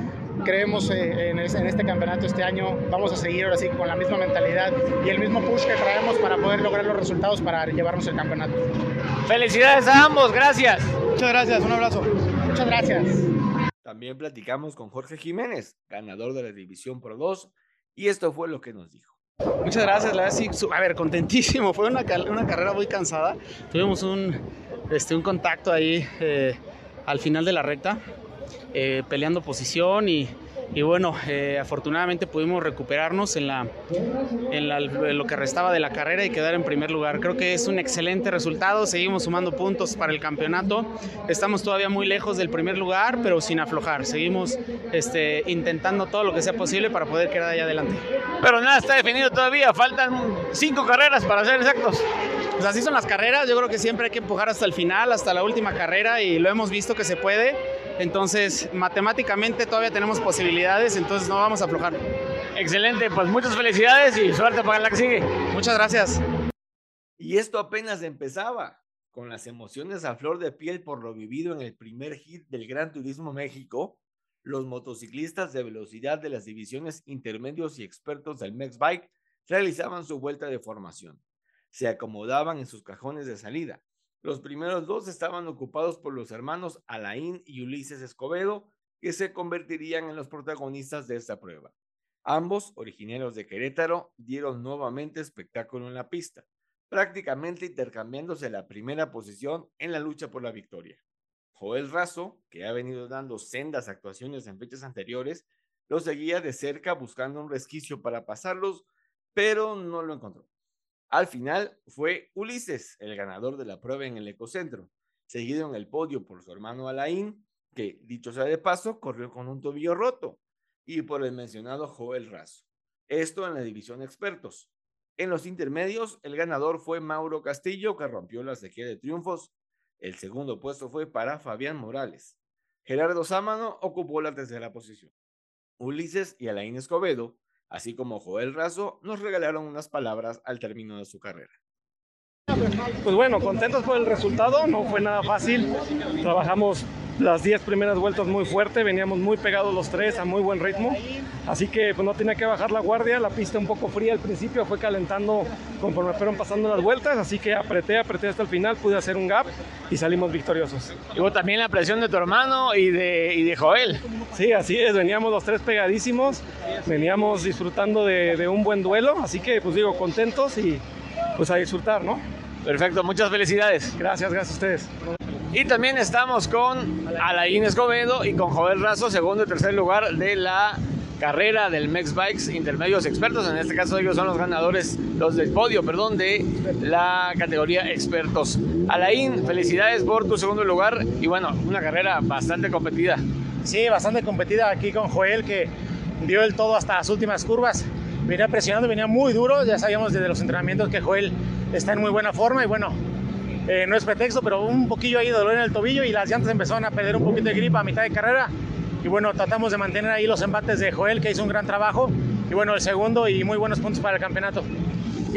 Creemos eh, en este campeonato este año, vamos a seguir ahora sí con la misma mentalidad y el mismo push que traemos para poder lograr los resultados para llevarnos el campeonato. Felicidades a ambos, gracias. Muchas gracias, un abrazo. Muchas gracias. También platicamos con Jorge Jiménez, ganador de la División Pro 2, y esto fue lo que nos dijo. Muchas gracias, la verdad sí, a ver, contentísimo, fue una, una carrera muy cansada, tuvimos un, este, un contacto ahí eh, al final de la recta, eh, peleando posición y y bueno, eh, afortunadamente pudimos recuperarnos en, la, en, lo que restaba de la carrera y quedar en primer lugar. Creo que es un excelente resultado, seguimos sumando puntos para el campeonato, estamos todavía muy lejos del primer lugar, pero sin aflojar, seguimos este, intentando todo lo que sea posible para poder quedar allá adelante. Pero nada está definido todavía, faltan cinco carreras para ser exactos. Pues así son las carreras, yo creo que siempre hay que empujar hasta el final, hasta la última carrera y lo hemos visto que se puede. Entonces, matemáticamente todavía tenemos posibilidades, entonces no vamos a aflojar. Excelente, pues muchas felicidades y suerte para la que sigue. Muchas gracias. Y esto apenas empezaba, con las emociones a flor de piel por lo vivido en el primer hit del Gran Turismo México. Los motociclistas de velocidad de las divisiones intermedios y expertos del Mexbike realizaban su vuelta de formación se acomodaban en sus cajones de salida. Los primeros dos estaban ocupados por los hermanos Alain y Ulises Escobedo, que se convertirían en los protagonistas de esta prueba. Ambos, originarios de Querétaro, dieron nuevamente espectáculo en la pista, prácticamente intercambiándose la primera posición en la lucha por la victoria. Joel Razo, que ha venido dando sendas actuaciones en fechas anteriores, lo seguía de cerca buscando un resquicio para pasarlos, pero no lo encontró. Al final fue Ulises el ganador de la prueba en el ecocentro, seguido en el podio por su hermano Alain, que, dicho sea de paso, corrió con un tobillo roto, y por el mencionado Joel Razo. Esto en la división expertos. En los intermedios, el ganador fue Mauro Castillo, que rompió la sequía de triunfos. El segundo puesto fue para Fabián Morales. Gerardo Sámano ocupó la tercera posición. Ulises y Alain Escobedo así como Joel Razo, nos regalaron unas palabras al término de su carrera. Pues bueno, contentos por el resultado, no fue nada fácil, trabajamos las 10 primeras vueltas muy fuerte, veníamos muy pegados los tres a muy buen ritmo, así que pues no tenía que bajar la guardia, la pista un poco fría al principio, fue calentando conforme fueron pasando las vueltas, así que apreté, apreté hasta el final, pude hacer un gap y salimos victoriosos. Y hubo también la presión de tu hermano y de, y de Joel. Sí, así es, veníamos los tres pegadísimos, veníamos disfrutando de, de un buen duelo, así que pues digo, contentos y pues a disfrutar, ¿no? Perfecto, muchas felicidades. Gracias, gracias a ustedes. Y también estamos con Alain Escobedo y con Joel Razo, segundo y tercer lugar de la carrera del Mex Bikes Intermedios Expertos. En este caso ellos son los ganadores, los del podio, perdón, de la categoría Expertos. Alain, felicidades por tu segundo lugar y bueno, una carrera bastante competida. Sí, bastante competida aquí con Joel que dio el todo hasta las últimas curvas. Venía presionando, venía muy duro, ya sabíamos desde los entrenamientos que Joel está en muy buena forma y bueno, eh, no es pretexto, pero un poquillo ahí de dolor en el tobillo y las llantas empezaron a perder un poquito de gripa a mitad de carrera. Y bueno, tratamos de mantener ahí los embates de Joel, que hizo un gran trabajo. Y bueno, el segundo y muy buenos puntos para el campeonato.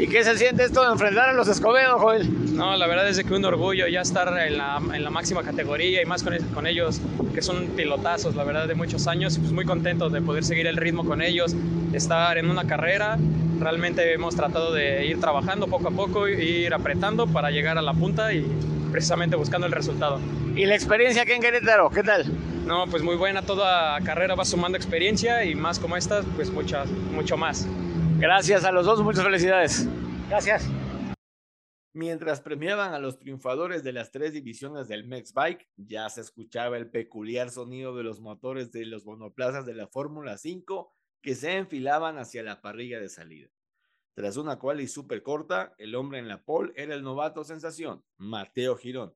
¿Y qué se siente esto de enfrentar a los Escobedo, Joel? No, la verdad es que un orgullo ya estar en la, en la máxima categoría y más con, con, ellos, que son pilotazos, la verdad, de muchos años. Y pues muy contentos de poder seguir el ritmo con ellos, estar en una carrera realmente hemos tratado de ir trabajando poco a poco, ir apretando para llegar a la punta y precisamente buscando el resultado. ¿Y la experiencia aquí en Querétaro? ¿Qué tal? No, pues muy buena, toda carrera va sumando experiencia y más como esta, pues mucha, mucho más. Gracias a los dos, muchas felicidades. Gracias. Mientras premiaban a los triunfadores de las tres divisiones del Mex Bike, ya se escuchaba el peculiar sonido de los motores de los monoplazas de la Fórmula 5 que se enfilaban hacia la parrilla de salida. Tras una quali súper corta, el hombre en la pole era el novato sensación, Mateo Girón,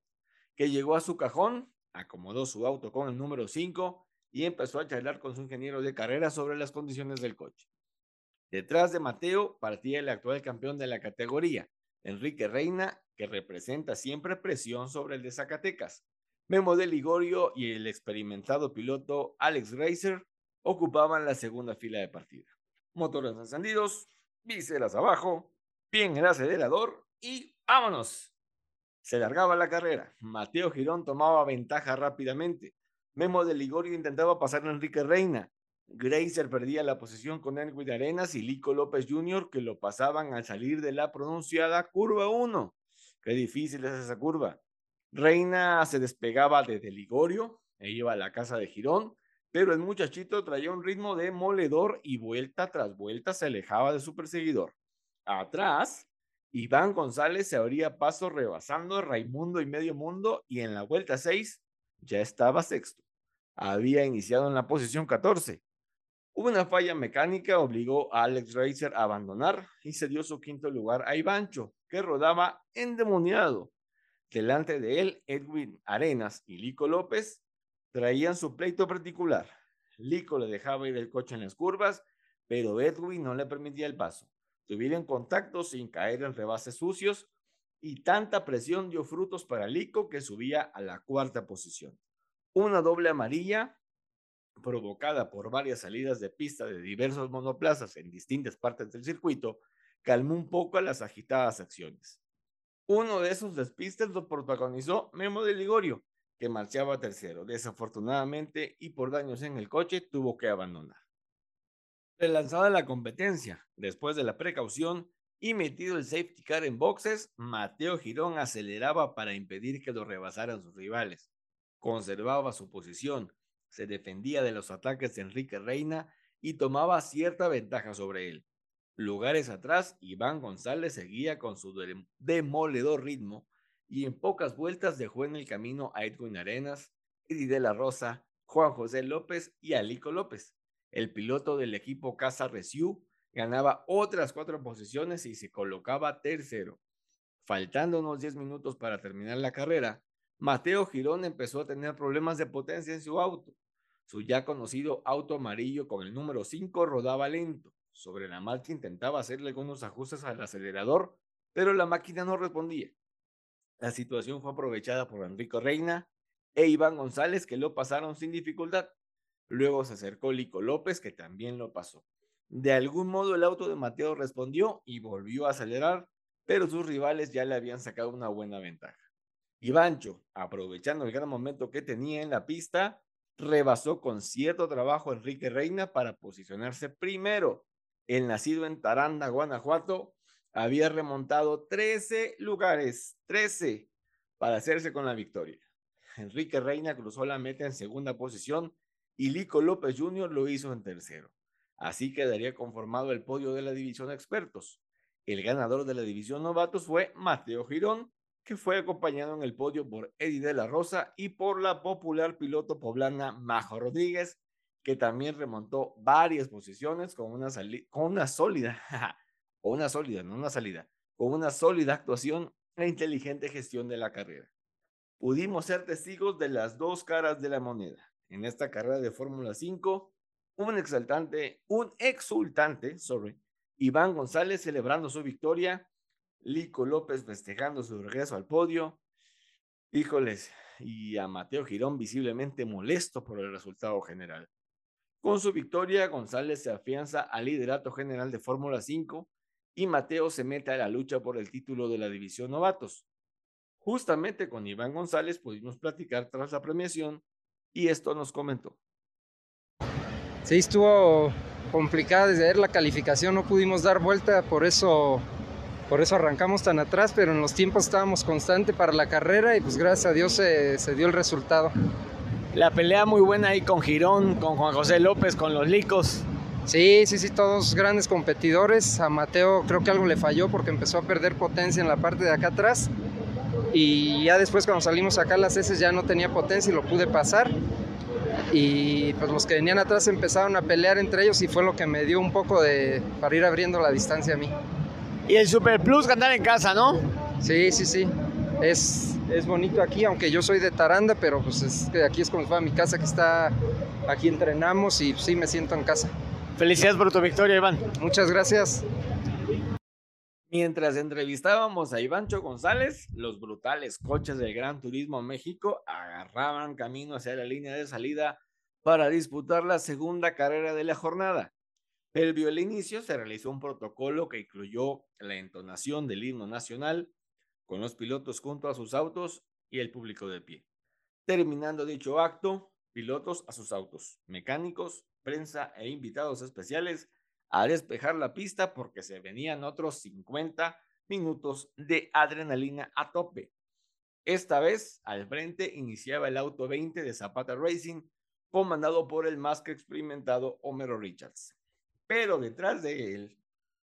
que llegó a su cajón, acomodó su auto con el número 5 y empezó a charlar con su ingeniero de carrera sobre las condiciones del coche. Detrás de Mateo partía el actual campeón de la categoría, Enrique Reina, que representa siempre presión sobre el de Zacatecas. Memo de Ligorio y el experimentado piloto Alex Racer ocupaban la segunda fila de partida. Motores encendidos, viseras abajo, pie en el acelerador y ¡vámonos! Se largaba la carrera. Mateo Girón tomaba ventaja rápidamente. Memo de Ligorio intentaba pasar a Enrique Reina. Grazer perdía la posición con Edwin Arenas y Lico López Jr. que lo pasaban al salir de la pronunciada curva 1. Qué difícil es esa curva. Reina se despegaba desde Ligorio e iba a la casa de Girón, pero el muchachito traía un ritmo de moledor y vuelta tras vuelta se alejaba de su perseguidor. Atrás, Iván González se abría paso rebasando Raimundo y Medio Mundo y en la vuelta 6 ya estaba sexto. Había iniciado en la posición 14. Una falla mecánica obligó a Alex Racer a abandonar y se dio su quinto lugar a Ivancho, que rodaba endemoniado. Delante de él, Edwin Arenas y Lico López traían su pleito particular. Lico le dejaba ir el coche en las curvas, pero Edwin no le permitía el paso. Tuvieron contacto sin caer en rebases sucios y tanta presión dio frutos para Lico que subía a la cuarta posición. Una doble amarilla provocada por varias salidas de pista de diversos monoplazas en distintas partes del circuito, calmó un poco a las agitadas acciones. Uno de esos despistes lo protagonizó Memo de Ligorio, que marchaba tercero. Desafortunadamente y por daños en el coche tuvo que abandonar. Relanzada la competencia, después de la precaución y metido el safety car en boxes, Mateo Girón aceleraba para impedir que lo rebasaran sus rivales. Conservaba su posición, se defendía de los ataques de Enrique Reina y tomaba cierta ventaja sobre él. Lugares atrás, Iván González seguía con su demoledor ritmo y en pocas vueltas dejó en el camino a Edwin Arenas, Eddie de la Rosa, Juan José López y Alico López. El piloto del equipo Casa Resiu ganaba otras cuatro posiciones y se colocaba tercero. Faltando unos 10 minutos para terminar la carrera, Mateo Girón empezó a tener problemas de potencia en su auto. Su ya conocido auto amarillo con el número 5 rodaba lento. Sobre la marcha intentaba hacerle algunos ajustes al acelerador, pero la máquina no respondía. La situación fue aprovechada por Enrico Reina e Iván González, que lo pasaron sin dificultad. Luego se acercó Lico López, que también lo pasó. De algún modo el auto de Mateo respondió y volvió a acelerar, pero sus rivales ya le habían sacado una buena ventaja. Ivancho, aprovechando el gran momento que tenía en la pista, rebasó con cierto trabajo a Enrique Reina para posicionarse primero. El nacido en Taranda, Guanajuato, había remontado 13 lugares, 13, para hacerse con la victoria. Enrique Reina cruzó la meta en segunda posición y Lico López Jr. lo hizo en tercero. Así quedaría conformado el podio de la división expertos. El ganador de la división novatos fue Mateo Girón, que fue acompañado en el podio por Eddie de la Rosa y por la popular piloto poblana Majo Rodríguez, que también remontó varias posiciones con una, con una sólida, o una sólida, no una salida, con una sólida actuación e inteligente gestión de la carrera. Pudimos ser testigos de las dos caras de la moneda. En esta carrera de Fórmula 5, un exaltante, un exultante, sorry, Iván González celebrando su victoria Lico López festejando su regreso al podio. Híjoles, y a Mateo Girón visiblemente molesto por el resultado general. Con su victoria, González se afianza al liderato general de Fórmula 5 y Mateo se mete a la lucha por el título de la división novatos. Justamente con Iván González pudimos platicar tras la premiación y esto nos comentó. Sí, estuvo complicada desde ver la calificación, no pudimos dar vuelta, por eso por eso arrancamos tan atrás, pero en los tiempos estábamos constante para la carrera y pues gracias a Dios se, se dio el resultado. La pelea muy buena ahí con Girón, con Juan José López, con los Licos. Sí, sí, sí, todos grandes competidores. A Mateo creo que algo le falló porque empezó a perder potencia en la parte de acá atrás. Y ya después cuando salimos acá las heces ya no tenía potencia y lo pude pasar. Y pues los que venían atrás empezaron a pelear entre ellos y fue lo que me dio un poco de para ir abriendo la distancia a mí. Y el Super Plus ganar en casa, ¿no? Sí, sí, sí. Es, es bonito aquí, aunque yo soy de Taranda, pero pues es que aquí es como fue a mi casa, que está, aquí entrenamos y sí me siento en casa. Felicidades por tu victoria, Iván. Muchas gracias. Mientras entrevistábamos a Ivancho González, los brutales coches del Gran Turismo México agarraban camino hacia la línea de salida para disputar la segunda carrera de la jornada. Previo al inicio se realizó un protocolo que incluyó la entonación del himno nacional con los pilotos junto a sus autos y el público de pie. Terminando dicho acto, pilotos a sus autos, mecánicos, prensa e invitados especiales a despejar la pista porque se venían otros 50 minutos de adrenalina a tope. Esta vez, al frente iniciaba el auto 20 de Zapata Racing, comandado por el más que experimentado Homero Richards. Pero detrás de él,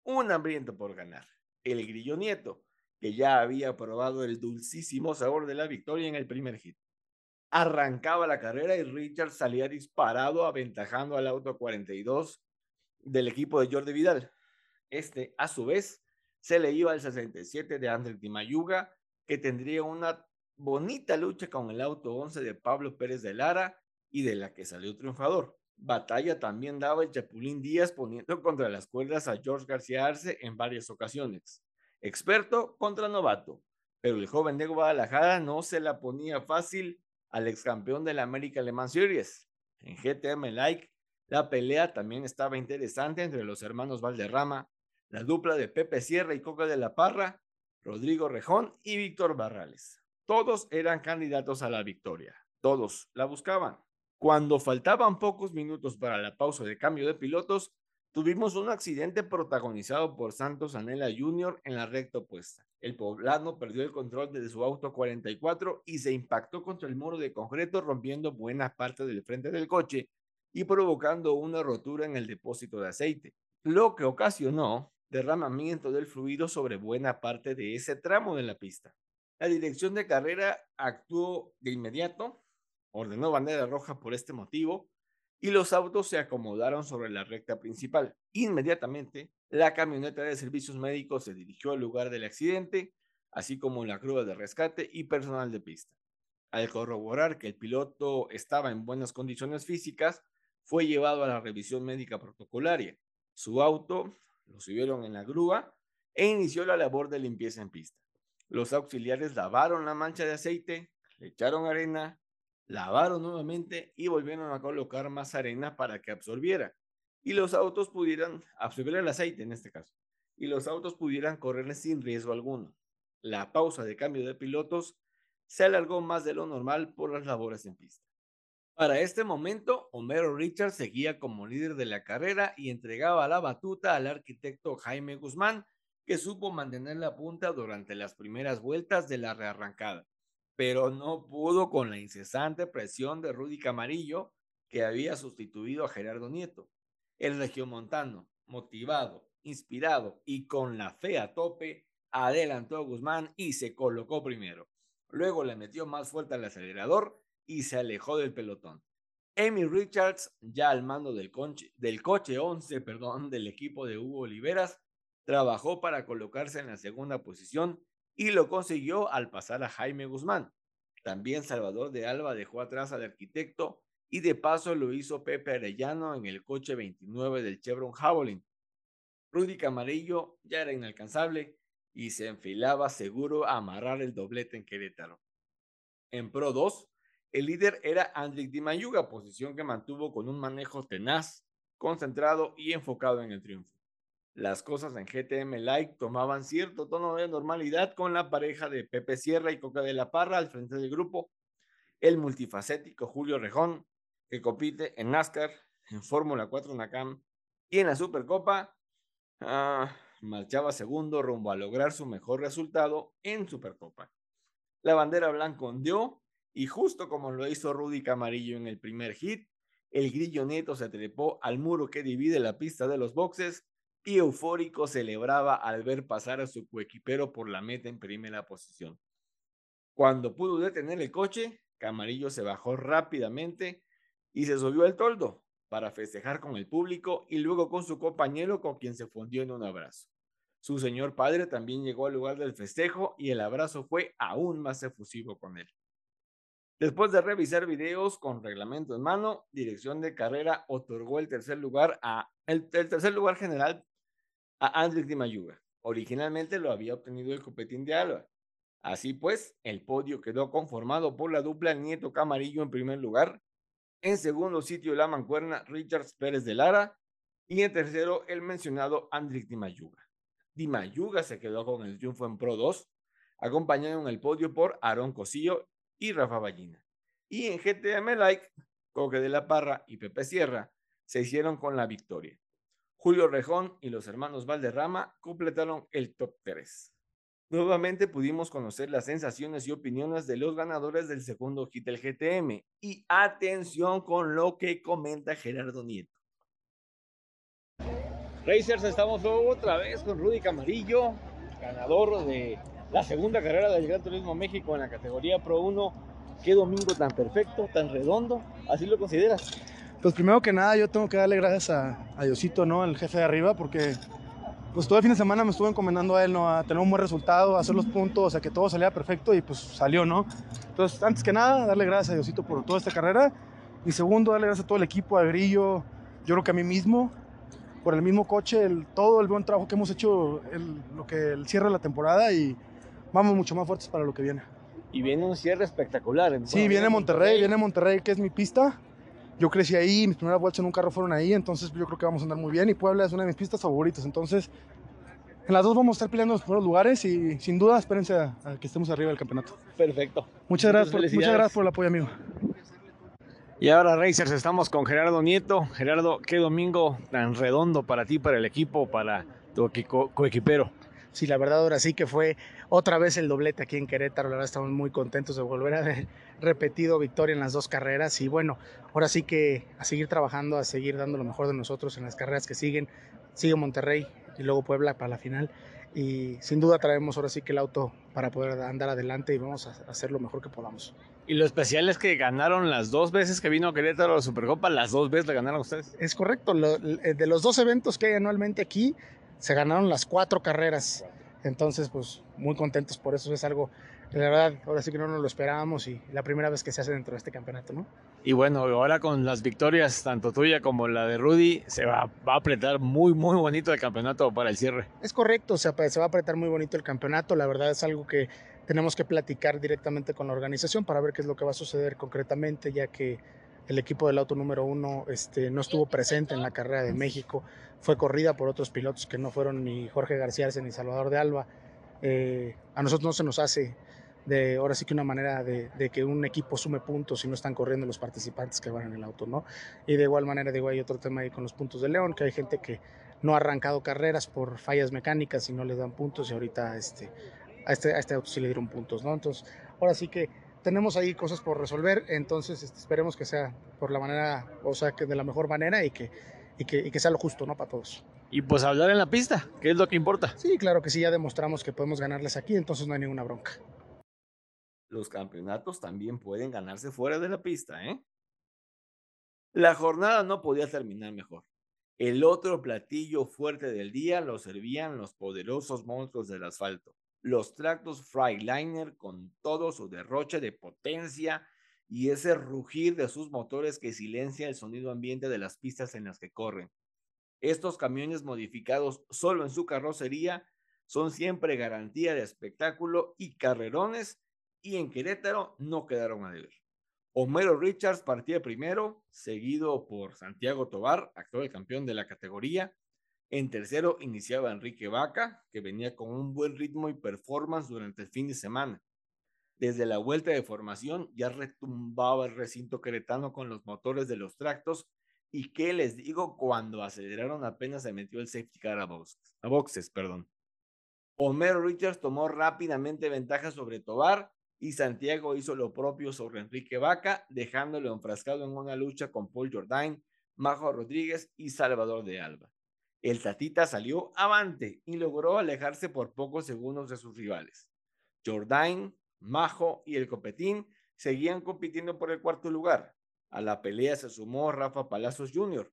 un hambriento por ganar, el Grillo Nieto, que ya había probado el dulcísimo sabor de la victoria en el primer hit. Arrancaba la carrera y Richards salía disparado aventajando al auto 42 del equipo de Jordi Vidal. Este, a su vez, se le iba al 67 de André Di Mayuga, que tendría una bonita lucha con el auto 11 de Pablo Pérez de Lara y de la que salió triunfador. Batalla también daba el Chapulín Díaz poniendo contra las cuerdas a George García Arce en varias ocasiones. Experto contra novato, pero el joven de Guadalajara no se la ponía fácil al ex campeón de la América Le Mans Series. En GTM Like la pelea también estaba interesante entre los hermanos Valderrama, la dupla de Pepe Sierra y Coca de la Parra, Rodrigo Rejón y Víctor Barrales. Todos eran candidatos a la victoria. Todos la buscaban. Cuando faltaban pocos minutos para la pausa de cambio de pilotos, tuvimos un accidente protagonizado por Santos Anela Jr. en la recta opuesta. El poblano perdió el control de su auto 44 y se impactó contra el muro de concreto rompiendo buena parte del frente del coche y provocando una rotura en el depósito de aceite, lo que ocasionó derramamiento del fluido sobre buena parte de ese tramo de la pista. La dirección de carrera actuó de inmediato, ordenó bandera roja por este motivo y los autos se acomodaron sobre la recta principal. Inmediatamente, la camioneta de servicios médicos se dirigió al lugar del accidente, así como la grúa de rescate y personal de pista. Al corroborar que el piloto estaba en buenas condiciones físicas, fue llevado a la revisión médica protocolaria. Su auto lo subieron en la grúa e inició la labor de limpieza en pista. Los auxiliares lavaron la mancha de aceite, le echaron arena, lavaron nuevamente y volvieron a colocar más arena para que absorbiera. Y los autos pudieran absorber el aceite en este caso. Y los autos pudieran correr sin riesgo alguno. La pausa de cambio de pilotos se alargó más de lo normal por las labores en pista. Para este momento, Homero Richards seguía como líder de la carrera y entregaba la batuta al arquitecto Jaime Guzmán, que supo mantener la punta durante las primeras vueltas de la rearrancada, pero no pudo con la incesante presión de Rudy Camarillo, que había sustituido a Gerardo Nieto. El regiomontano, motivado, inspirado y con la fe a tope, adelantó a Guzmán y se colocó primero. Luego le metió más fuerte al acelerador y se alejó del pelotón. Amy Richards, ya al mando del, del coche 11 perdón, del equipo de Hugo Oliveras, trabajó para colocarse en la segunda posición y lo consiguió al pasar a Jaime Guzmán. También Salvador de Alba dejó atrás al arquitecto y de paso lo hizo Pepe Arellano en el coche 29 del Chevron Javelin. Rudy Camarillo ya era inalcanzable y se enfilaba seguro a amarrar el doblete en Querétaro. En Pro 2, el líder era Andriy Di Mayuga, posición que mantuvo con un manejo tenaz, concentrado y enfocado en el triunfo. Las cosas en GTM Like tomaban cierto tono de normalidad con la pareja de Pepe Sierra y Coca de la Parra al frente del grupo, el multifacético Julio Rejón, que compite en NASCAR, en Fórmula 4 NACAM y en la Supercopa, ah, marchaba segundo rumbo a lograr su mejor resultado en Supercopa. La bandera blanca ondeó y justo como lo hizo Rudy Camarillo en el primer hit, el grillo neto se trepó al muro que divide la pista de los boxes y eufórico celebraba al ver pasar a su coequipero por la meta en primera posición. Cuando pudo detener el coche, Camarillo se bajó rápidamente y se subió al toldo para festejar con el público y luego con su compañero con quien se fundió en un abrazo. Su señor padre también llegó al lugar del festejo y el abrazo fue aún más efusivo con él. Después de revisar videos con reglamento en mano, dirección de carrera otorgó el tercer lugar a el, tercer lugar general a Andrés Di Mayuga, Originalmente lo había obtenido el Copetín de Alba. Así pues, el podio quedó conformado por la dupla Nieto Camarillo en primer lugar, en segundo sitio la mancuerna Richards Pérez de Lara y en tercero el mencionado Andrick Dimayuga. Dimayuga se quedó con el triunfo en Pro 2, acompañado en el podio por Aaron Cosillo y Rafa Ballina. Y en GTM Like, Coque de la Parra y Pepe Sierra se hicieron con la victoria. Julio Rejón y los hermanos Valderrama completaron el top 3. Nuevamente pudimos conocer las sensaciones y opiniones de los ganadores del segundo hit del GTM. Y atención con lo que comenta Gerardo Nieto. Racers, estamos otra vez con Rudy Camarillo, ganador de la segunda carrera del Gran Turismo México en la categoría Pro 1. Qué domingo tan perfecto, tan redondo, ¿así lo consideras? Pues primero que nada yo tengo que darle gracias a, a Diosito, ¿no? El jefe de arriba, porque pues todo el fin de semana me estuve encomendando a él, ¿no? A tener un buen resultado, a hacer los puntos, a que todo saliera perfecto y pues salió, ¿no? Entonces, antes que nada, darle gracias a Diosito por toda esta carrera. Y segundo, darle gracias a todo el equipo, a Grillo, yo creo que a mí mismo, por el mismo coche, el, todo el buen trabajo que hemos hecho, el, lo que el cierre de la temporada y vamos mucho más fuertes para lo que viene. Y viene un cierre espectacular. Sí, viene Monterrey, viene Monterrey, que es mi pista. Yo crecí ahí, mis primeras vueltas en un carro fueron ahí, entonces yo creo que vamos a andar muy bien. Y Puebla es una de mis pistas favoritas, entonces en las dos vamos a estar peleando los primeros lugares y sin duda espérense a, a que estemos arriba del campeonato. Perfecto. Muchas gracias, por, muchas gracias por el apoyo, amigo. Y ahora, Racers, estamos con Gerardo Nieto. Gerardo, qué domingo tan redondo para ti, para el equipo, para tu co coequipero. Sí, la verdad ahora sí que fue otra vez el doblete aquí en Querétaro. La verdad estamos muy contentos de volver a haber repetido victoria en las dos carreras. Y bueno, ahora sí que a seguir trabajando, a seguir dando lo mejor de nosotros en las carreras que siguen. Sigue Monterrey y luego Puebla para la final. Y sin duda traemos ahora sí que el auto para poder andar adelante y vamos a hacer lo mejor que podamos. Y lo especial es que ganaron las dos veces que vino Querétaro a la Supercopa, las dos veces la ganaron ustedes. Es correcto, lo, de los dos eventos que hay anualmente aquí, se ganaron las cuatro carreras. Entonces, pues muy contentos por eso. Es algo, la verdad, ahora sí que no nos lo esperábamos y la primera vez que se hace dentro de este campeonato, ¿no? Y bueno, ahora con las victorias, tanto tuya como la de Rudy, se va, va a apretar muy, muy bonito el campeonato para el cierre. Es correcto, o sea, se va a apretar muy bonito el campeonato. La verdad es algo que tenemos que platicar directamente con la organización para ver qué es lo que va a suceder concretamente, ya que el equipo del auto número uno este, no estuvo presente en la carrera de México, fue corrida por otros pilotos que no fueron ni Jorge García ni Salvador de Alba. Eh, a nosotros no se nos hace de ahora sí que una manera de, de, que un equipo sume puntos si no están corriendo los participantes que van en el auto, ¿no? Y de igual manera, digo, hay otro tema ahí con los puntos de León, que hay gente que no ha arrancado carreras por fallas mecánicas y no les dan puntos y ahorita este, a, este, a este auto sí le dieron puntos, ¿no? Entonces, ahora sí que tenemos ahí cosas por resolver, entonces este, esperemos que sea por la manera, o sea, que de la mejor manera y que, y que, y que sea lo justo, ¿no? Para todos. Y pues hablar en la pista, que es lo que importa. Sí, claro que sí, ya demostramos que podemos ganarles aquí, entonces no hay ninguna bronca. Los campeonatos también pueden ganarse fuera de la pista, ¿eh? La jornada no podía terminar mejor. El otro platillo fuerte del día lo servían los poderosos monstruos del asfalto, los tractos Freightliner con todo su derroche de potencia y ese rugir de sus motores que silencia el sonido ambiente de las pistas en las que corren. Estos camiones modificados solo en su carrocería son siempre garantía de espectáculo y carrerones y en Querétaro no quedaron a deber. Homero Richards partía primero, seguido por Santiago Tobar, actual campeón de la categoría. En tercero iniciaba Enrique Vaca, que venía con un buen ritmo y performance durante el fin de semana. Desde la vuelta de formación ya retumbaba el recinto queretano con los motores de los tractos y qué les digo cuando aceleraron apenas se metió el safety car a boxes. A perdón. Homero Richards tomó rápidamente ventaja sobre Tobar y Santiago hizo lo propio sobre Enrique Vaca, dejándolo enfrascado en una lucha con Paul Jordain, Majo Rodríguez y Salvador de Alba. El Tatita salió avante y logró alejarse por pocos segundos de sus rivales. Jordain, Majo y el Copetín seguían compitiendo por el cuarto lugar. A la pelea se sumó Rafa Palazos Jr.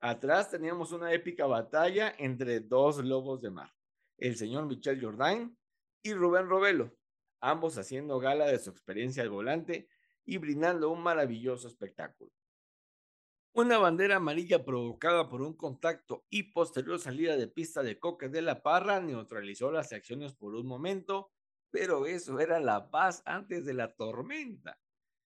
Atrás teníamos una épica batalla entre dos lobos de mar, el señor Michel Jordain y Rubén Robelo, ambos haciendo gala de su experiencia al volante y brindando un maravilloso espectáculo. Una bandera amarilla provocada por un contacto y posterior salida de pista de Coque de la Parra neutralizó las acciones por un momento, pero eso era la paz antes de la tormenta.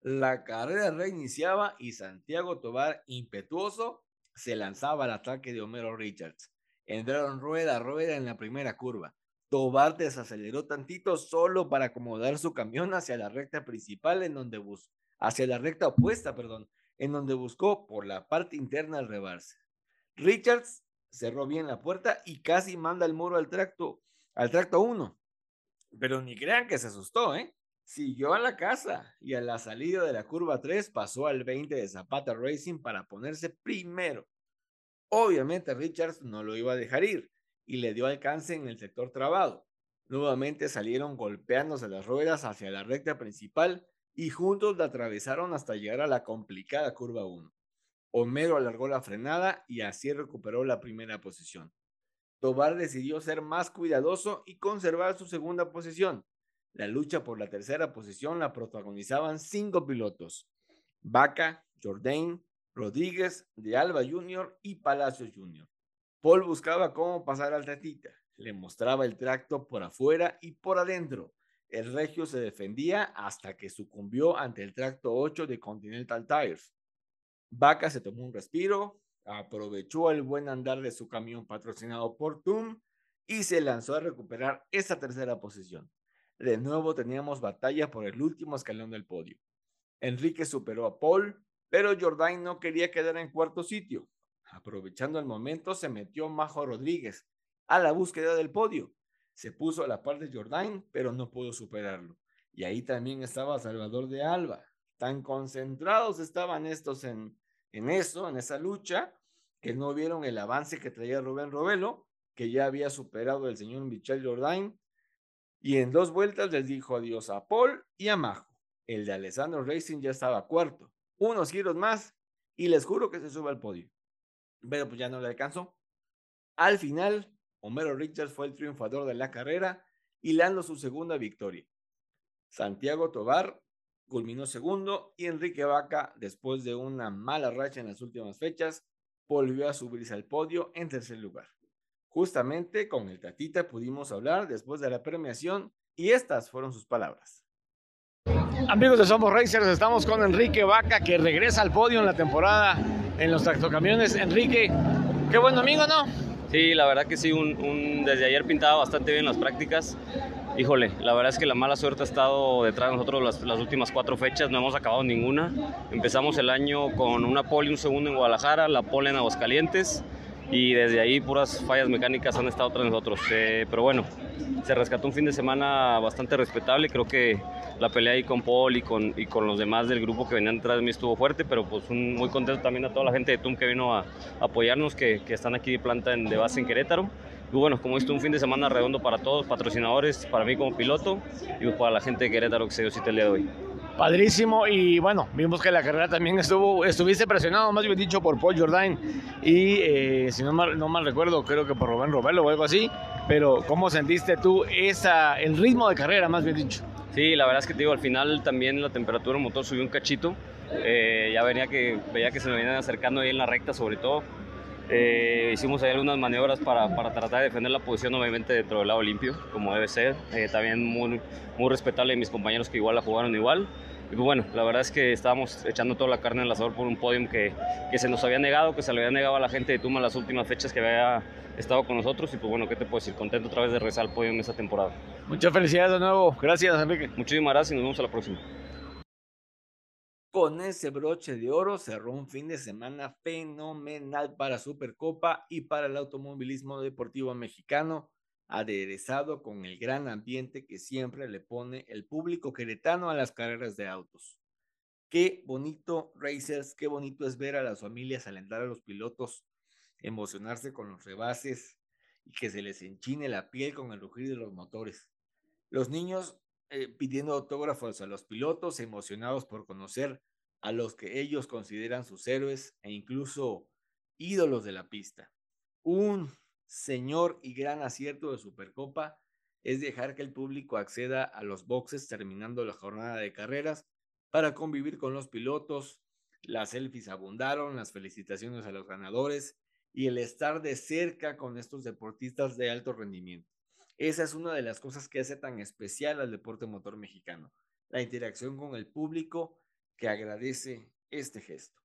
La carrera reiniciaba y Santiago Tobar, impetuoso, se lanzaba al ataque de Homero Richards. Entraron rueda a rueda en la primera curva. Tobar desaceleró tantito solo para acomodar su camión hacia la recta principal en donde bus hacia la recta opuesta, perdón, en donde buscó por la parte interna el rebarse. Richards cerró bien la puerta y casi manda el muro al tracto, al tracto 1. Pero ni crean que se asustó, ¿eh? Siguió a la casa y a la salida de la curva 3 pasó al 20 de Zapata Racing para ponerse primero. Obviamente Richards no lo iba a dejar ir y le dio alcance en el sector trabado. Nuevamente salieron golpeándose las ruedas hacia la recta principal y juntos la atravesaron hasta llegar a la complicada curva 1. Homero alargó la frenada y así recuperó la primera posición. Tobar decidió ser más cuidadoso y conservar su segunda posición. La lucha por la tercera posición la protagonizaban cinco pilotos: Vaca, Jordain, Rodríguez, De Alba Jr. y Palacios Jr. Paul buscaba cómo pasar al Tatita. Le mostraba el tracto por afuera y por adentro, el regio se defendía hasta que sucumbió ante el tracto 8 de Continental Tires. Vaca se tomó un respiro, aprovechó el buen andar de su camión patrocinado por TUM y se lanzó a recuperar esa tercera posición. De nuevo teníamos batalla por el último escalón del podio. Enrique superó a Paul, pero Jordain no quería quedar en cuarto sitio. Aprovechando el momento, se metió Majo Rodríguez a la búsqueda del podio se puso a la par de Jordain, pero no pudo superarlo. Y ahí también estaba Salvador de Alba. Tan concentrados estaban estos en, en eso, en esa lucha, que no vieron el avance que traía Rubén Robelo, que ya había superado el señor Michel Jordain. Y en dos vueltas les dijo adiós a Paul y a Majo. El de Alessandro Racing ya estaba cuarto. Unos giros más y les juro que se sube al podio. Pero pues ya no le alcanzó. Al final, Homero Richards fue el triunfador de la carrera, hilando su segunda victoria. Santiago Tobar culminó segundo y Enrique Vaca, después de una mala racha en las últimas fechas, volvió a subirse al podio en tercer lugar. Justamente con el Tatita pudimos hablar después de la premiación y estas fueron sus palabras. Amigos de Somos Racers, estamos con Enrique Vaca que regresa al podio en la temporada en los tractocamiones. Enrique, qué buen domingo, ¿no? Sí, la verdad que sí, un, desde ayer pintaba bastante bien las prácticas. Híjole, la verdad es que la mala suerte ha estado detrás de nosotros las, las, últimas cuatro fechas, no hemos acabado ninguna. Empezamos el año con una pole un segundo en Guadalajara, la pole en Aguascalientes y desde ahí puras fallas mecánicas han estado tras nosotros. Eh, pero bueno, se rescató un fin de semana bastante respetable, creo que la pelea ahí con Paul y con, y con los demás del grupo que venían detrás de mí estuvo fuerte, pero pues muy contento también a toda la gente de TUM que vino a, apoyarnos, que, están aquí de planta de base en Querétaro. Y bueno, como visto, un fin de semana redondo para todos, patrocinadores, para mí como piloto y para la gente de Querétaro que se dio cita el día de hoy. Padrísimo y bueno, vimos que la carrera también estuvo, estuviste presionado, más bien dicho, por Paul Jordain y eh, si no mal, no mal recuerdo, creo que por Rubén Robelo o algo así, pero ¿cómo sentiste tú esa, el ritmo de carrera, más bien dicho? Sí, la verdad es que te digo, al final también la temperatura del motor subió un cachito. Eh, ya venía que, veía que se me venían acercando ahí en la recta, sobre todo. Eh, hicimos ahí algunas maniobras para, para, tratar de defender la posición, obviamente, dentro del lado limpio, como debe ser. Eh, también muy, muy respetable de mis compañeros que igual la jugaron igual. Y pues bueno, la verdad es que estábamos echando toda la carne en el asador por un podium que, que se nos había negado, que se le había negado a la gente de Tuma las últimas fechas que había estado con nosotros. Y pues bueno, ¿qué te puedo decir? Contento otra vez de rezar al podium esta temporada. Muchas felicidades de nuevo. Gracias, Enrique. Muchísimas gracias y nos vemos a la próxima. Con ese broche de oro cerró un fin de semana fenomenal para Supercopa y para el automovilismo deportivo mexicano, aderezado con el gran ambiente que siempre le pone el público queretano a las carreras de autos. Qué bonito, racers, qué bonito es ver a las familias alentar a los pilotos, emocionarse con los rebases y que se les enchine la piel con el rugir de los motores. Los niños eh, pidiendo autógrafos a los pilotos, emocionados por conocer a los que ellos consideran sus héroes e incluso ídolos de la pista. Un señor y gran acierto de Supercopa es dejar que el público acceda a los boxes terminando la jornada de carreras para convivir con los pilotos, Las selfies abundaron, las felicitaciones a los ganadores y el estar de cerca con estos deportistas de alto rendimiento. Esa es una de las cosas que hace tan especial al deporte motor mexicano, la interacción con el público que agradece este gesto.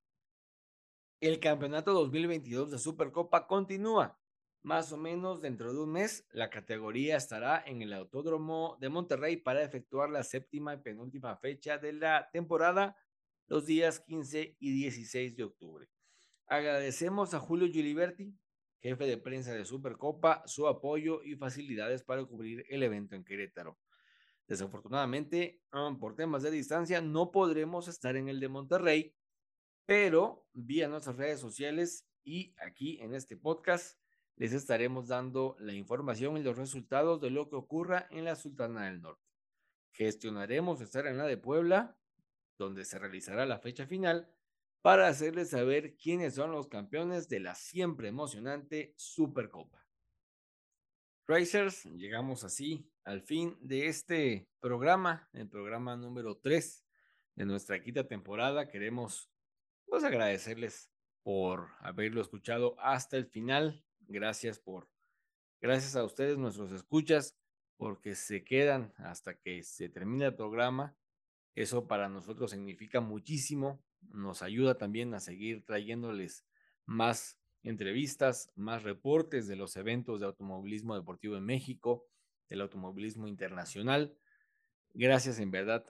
El campeonato 2022 de Supercopa continúa. Más o menos dentro de un mes, la categoría estará en el Autódromo de Monterrey para efectuar la séptima y penúltima fecha de la temporada los días 15 y 16 de octubre. Agradecemos a Julio Giliberti, jefe de prensa de Supercopa, su apoyo y facilidades para cubrir el evento en Querétaro. Desafortunadamente, por temas de distancia, no podremos estar en el de Monterrey, pero vía nuestras redes sociales y aquí en este podcast les estaremos dando la información y los resultados de lo que ocurra en la Sultana del Norte. Gestionaremos estar en la de Puebla, donde se realizará la fecha final, para hacerles saber quiénes son los campeones de la siempre emocionante Supercopa. Racers, llegamos así al fin de este programa, el programa número 3 de nuestra quinta temporada. Queremos pues agradecerles por haberlo escuchado hasta el final. Gracias por, gracias a ustedes, nuestros escuchas, porque se quedan hasta que se termine el programa. Eso para nosotros significa muchísimo. Nos ayuda también a seguir trayéndoles más entrevistas, más reportes de los eventos de automovilismo deportivo en México, del automovilismo internacional. Gracias, en verdad.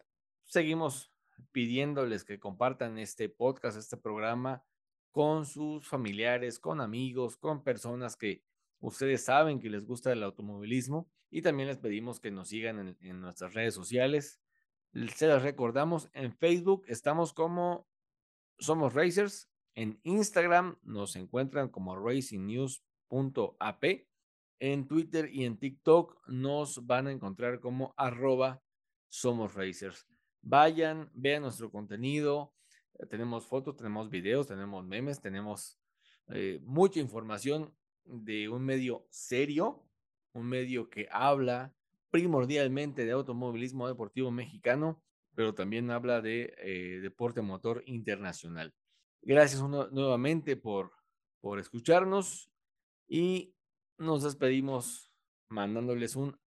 Seguimos pidiéndoles que compartan este podcast, este programa con sus familiares, con amigos, con personas que ustedes saben que les gusta el automovilismo y también les pedimos que nos sigan en, nuestras redes sociales. Se las recordamos, en Facebook estamos como Somos Racers en Instagram nos encuentran como racingnews.ap. En Twitter y en TikTok nos van a encontrar como arroba somos racers. Vayan, vean nuestro contenido. Eh, tenemos fotos, tenemos videos, tenemos memes, tenemos eh, mucha información de un medio serio, un medio que habla primordialmente de automovilismo deportivo mexicano, pero también habla de eh, deporte motor internacional. Gracias nuevamente por, por escucharnos y nos despedimos mandándoles un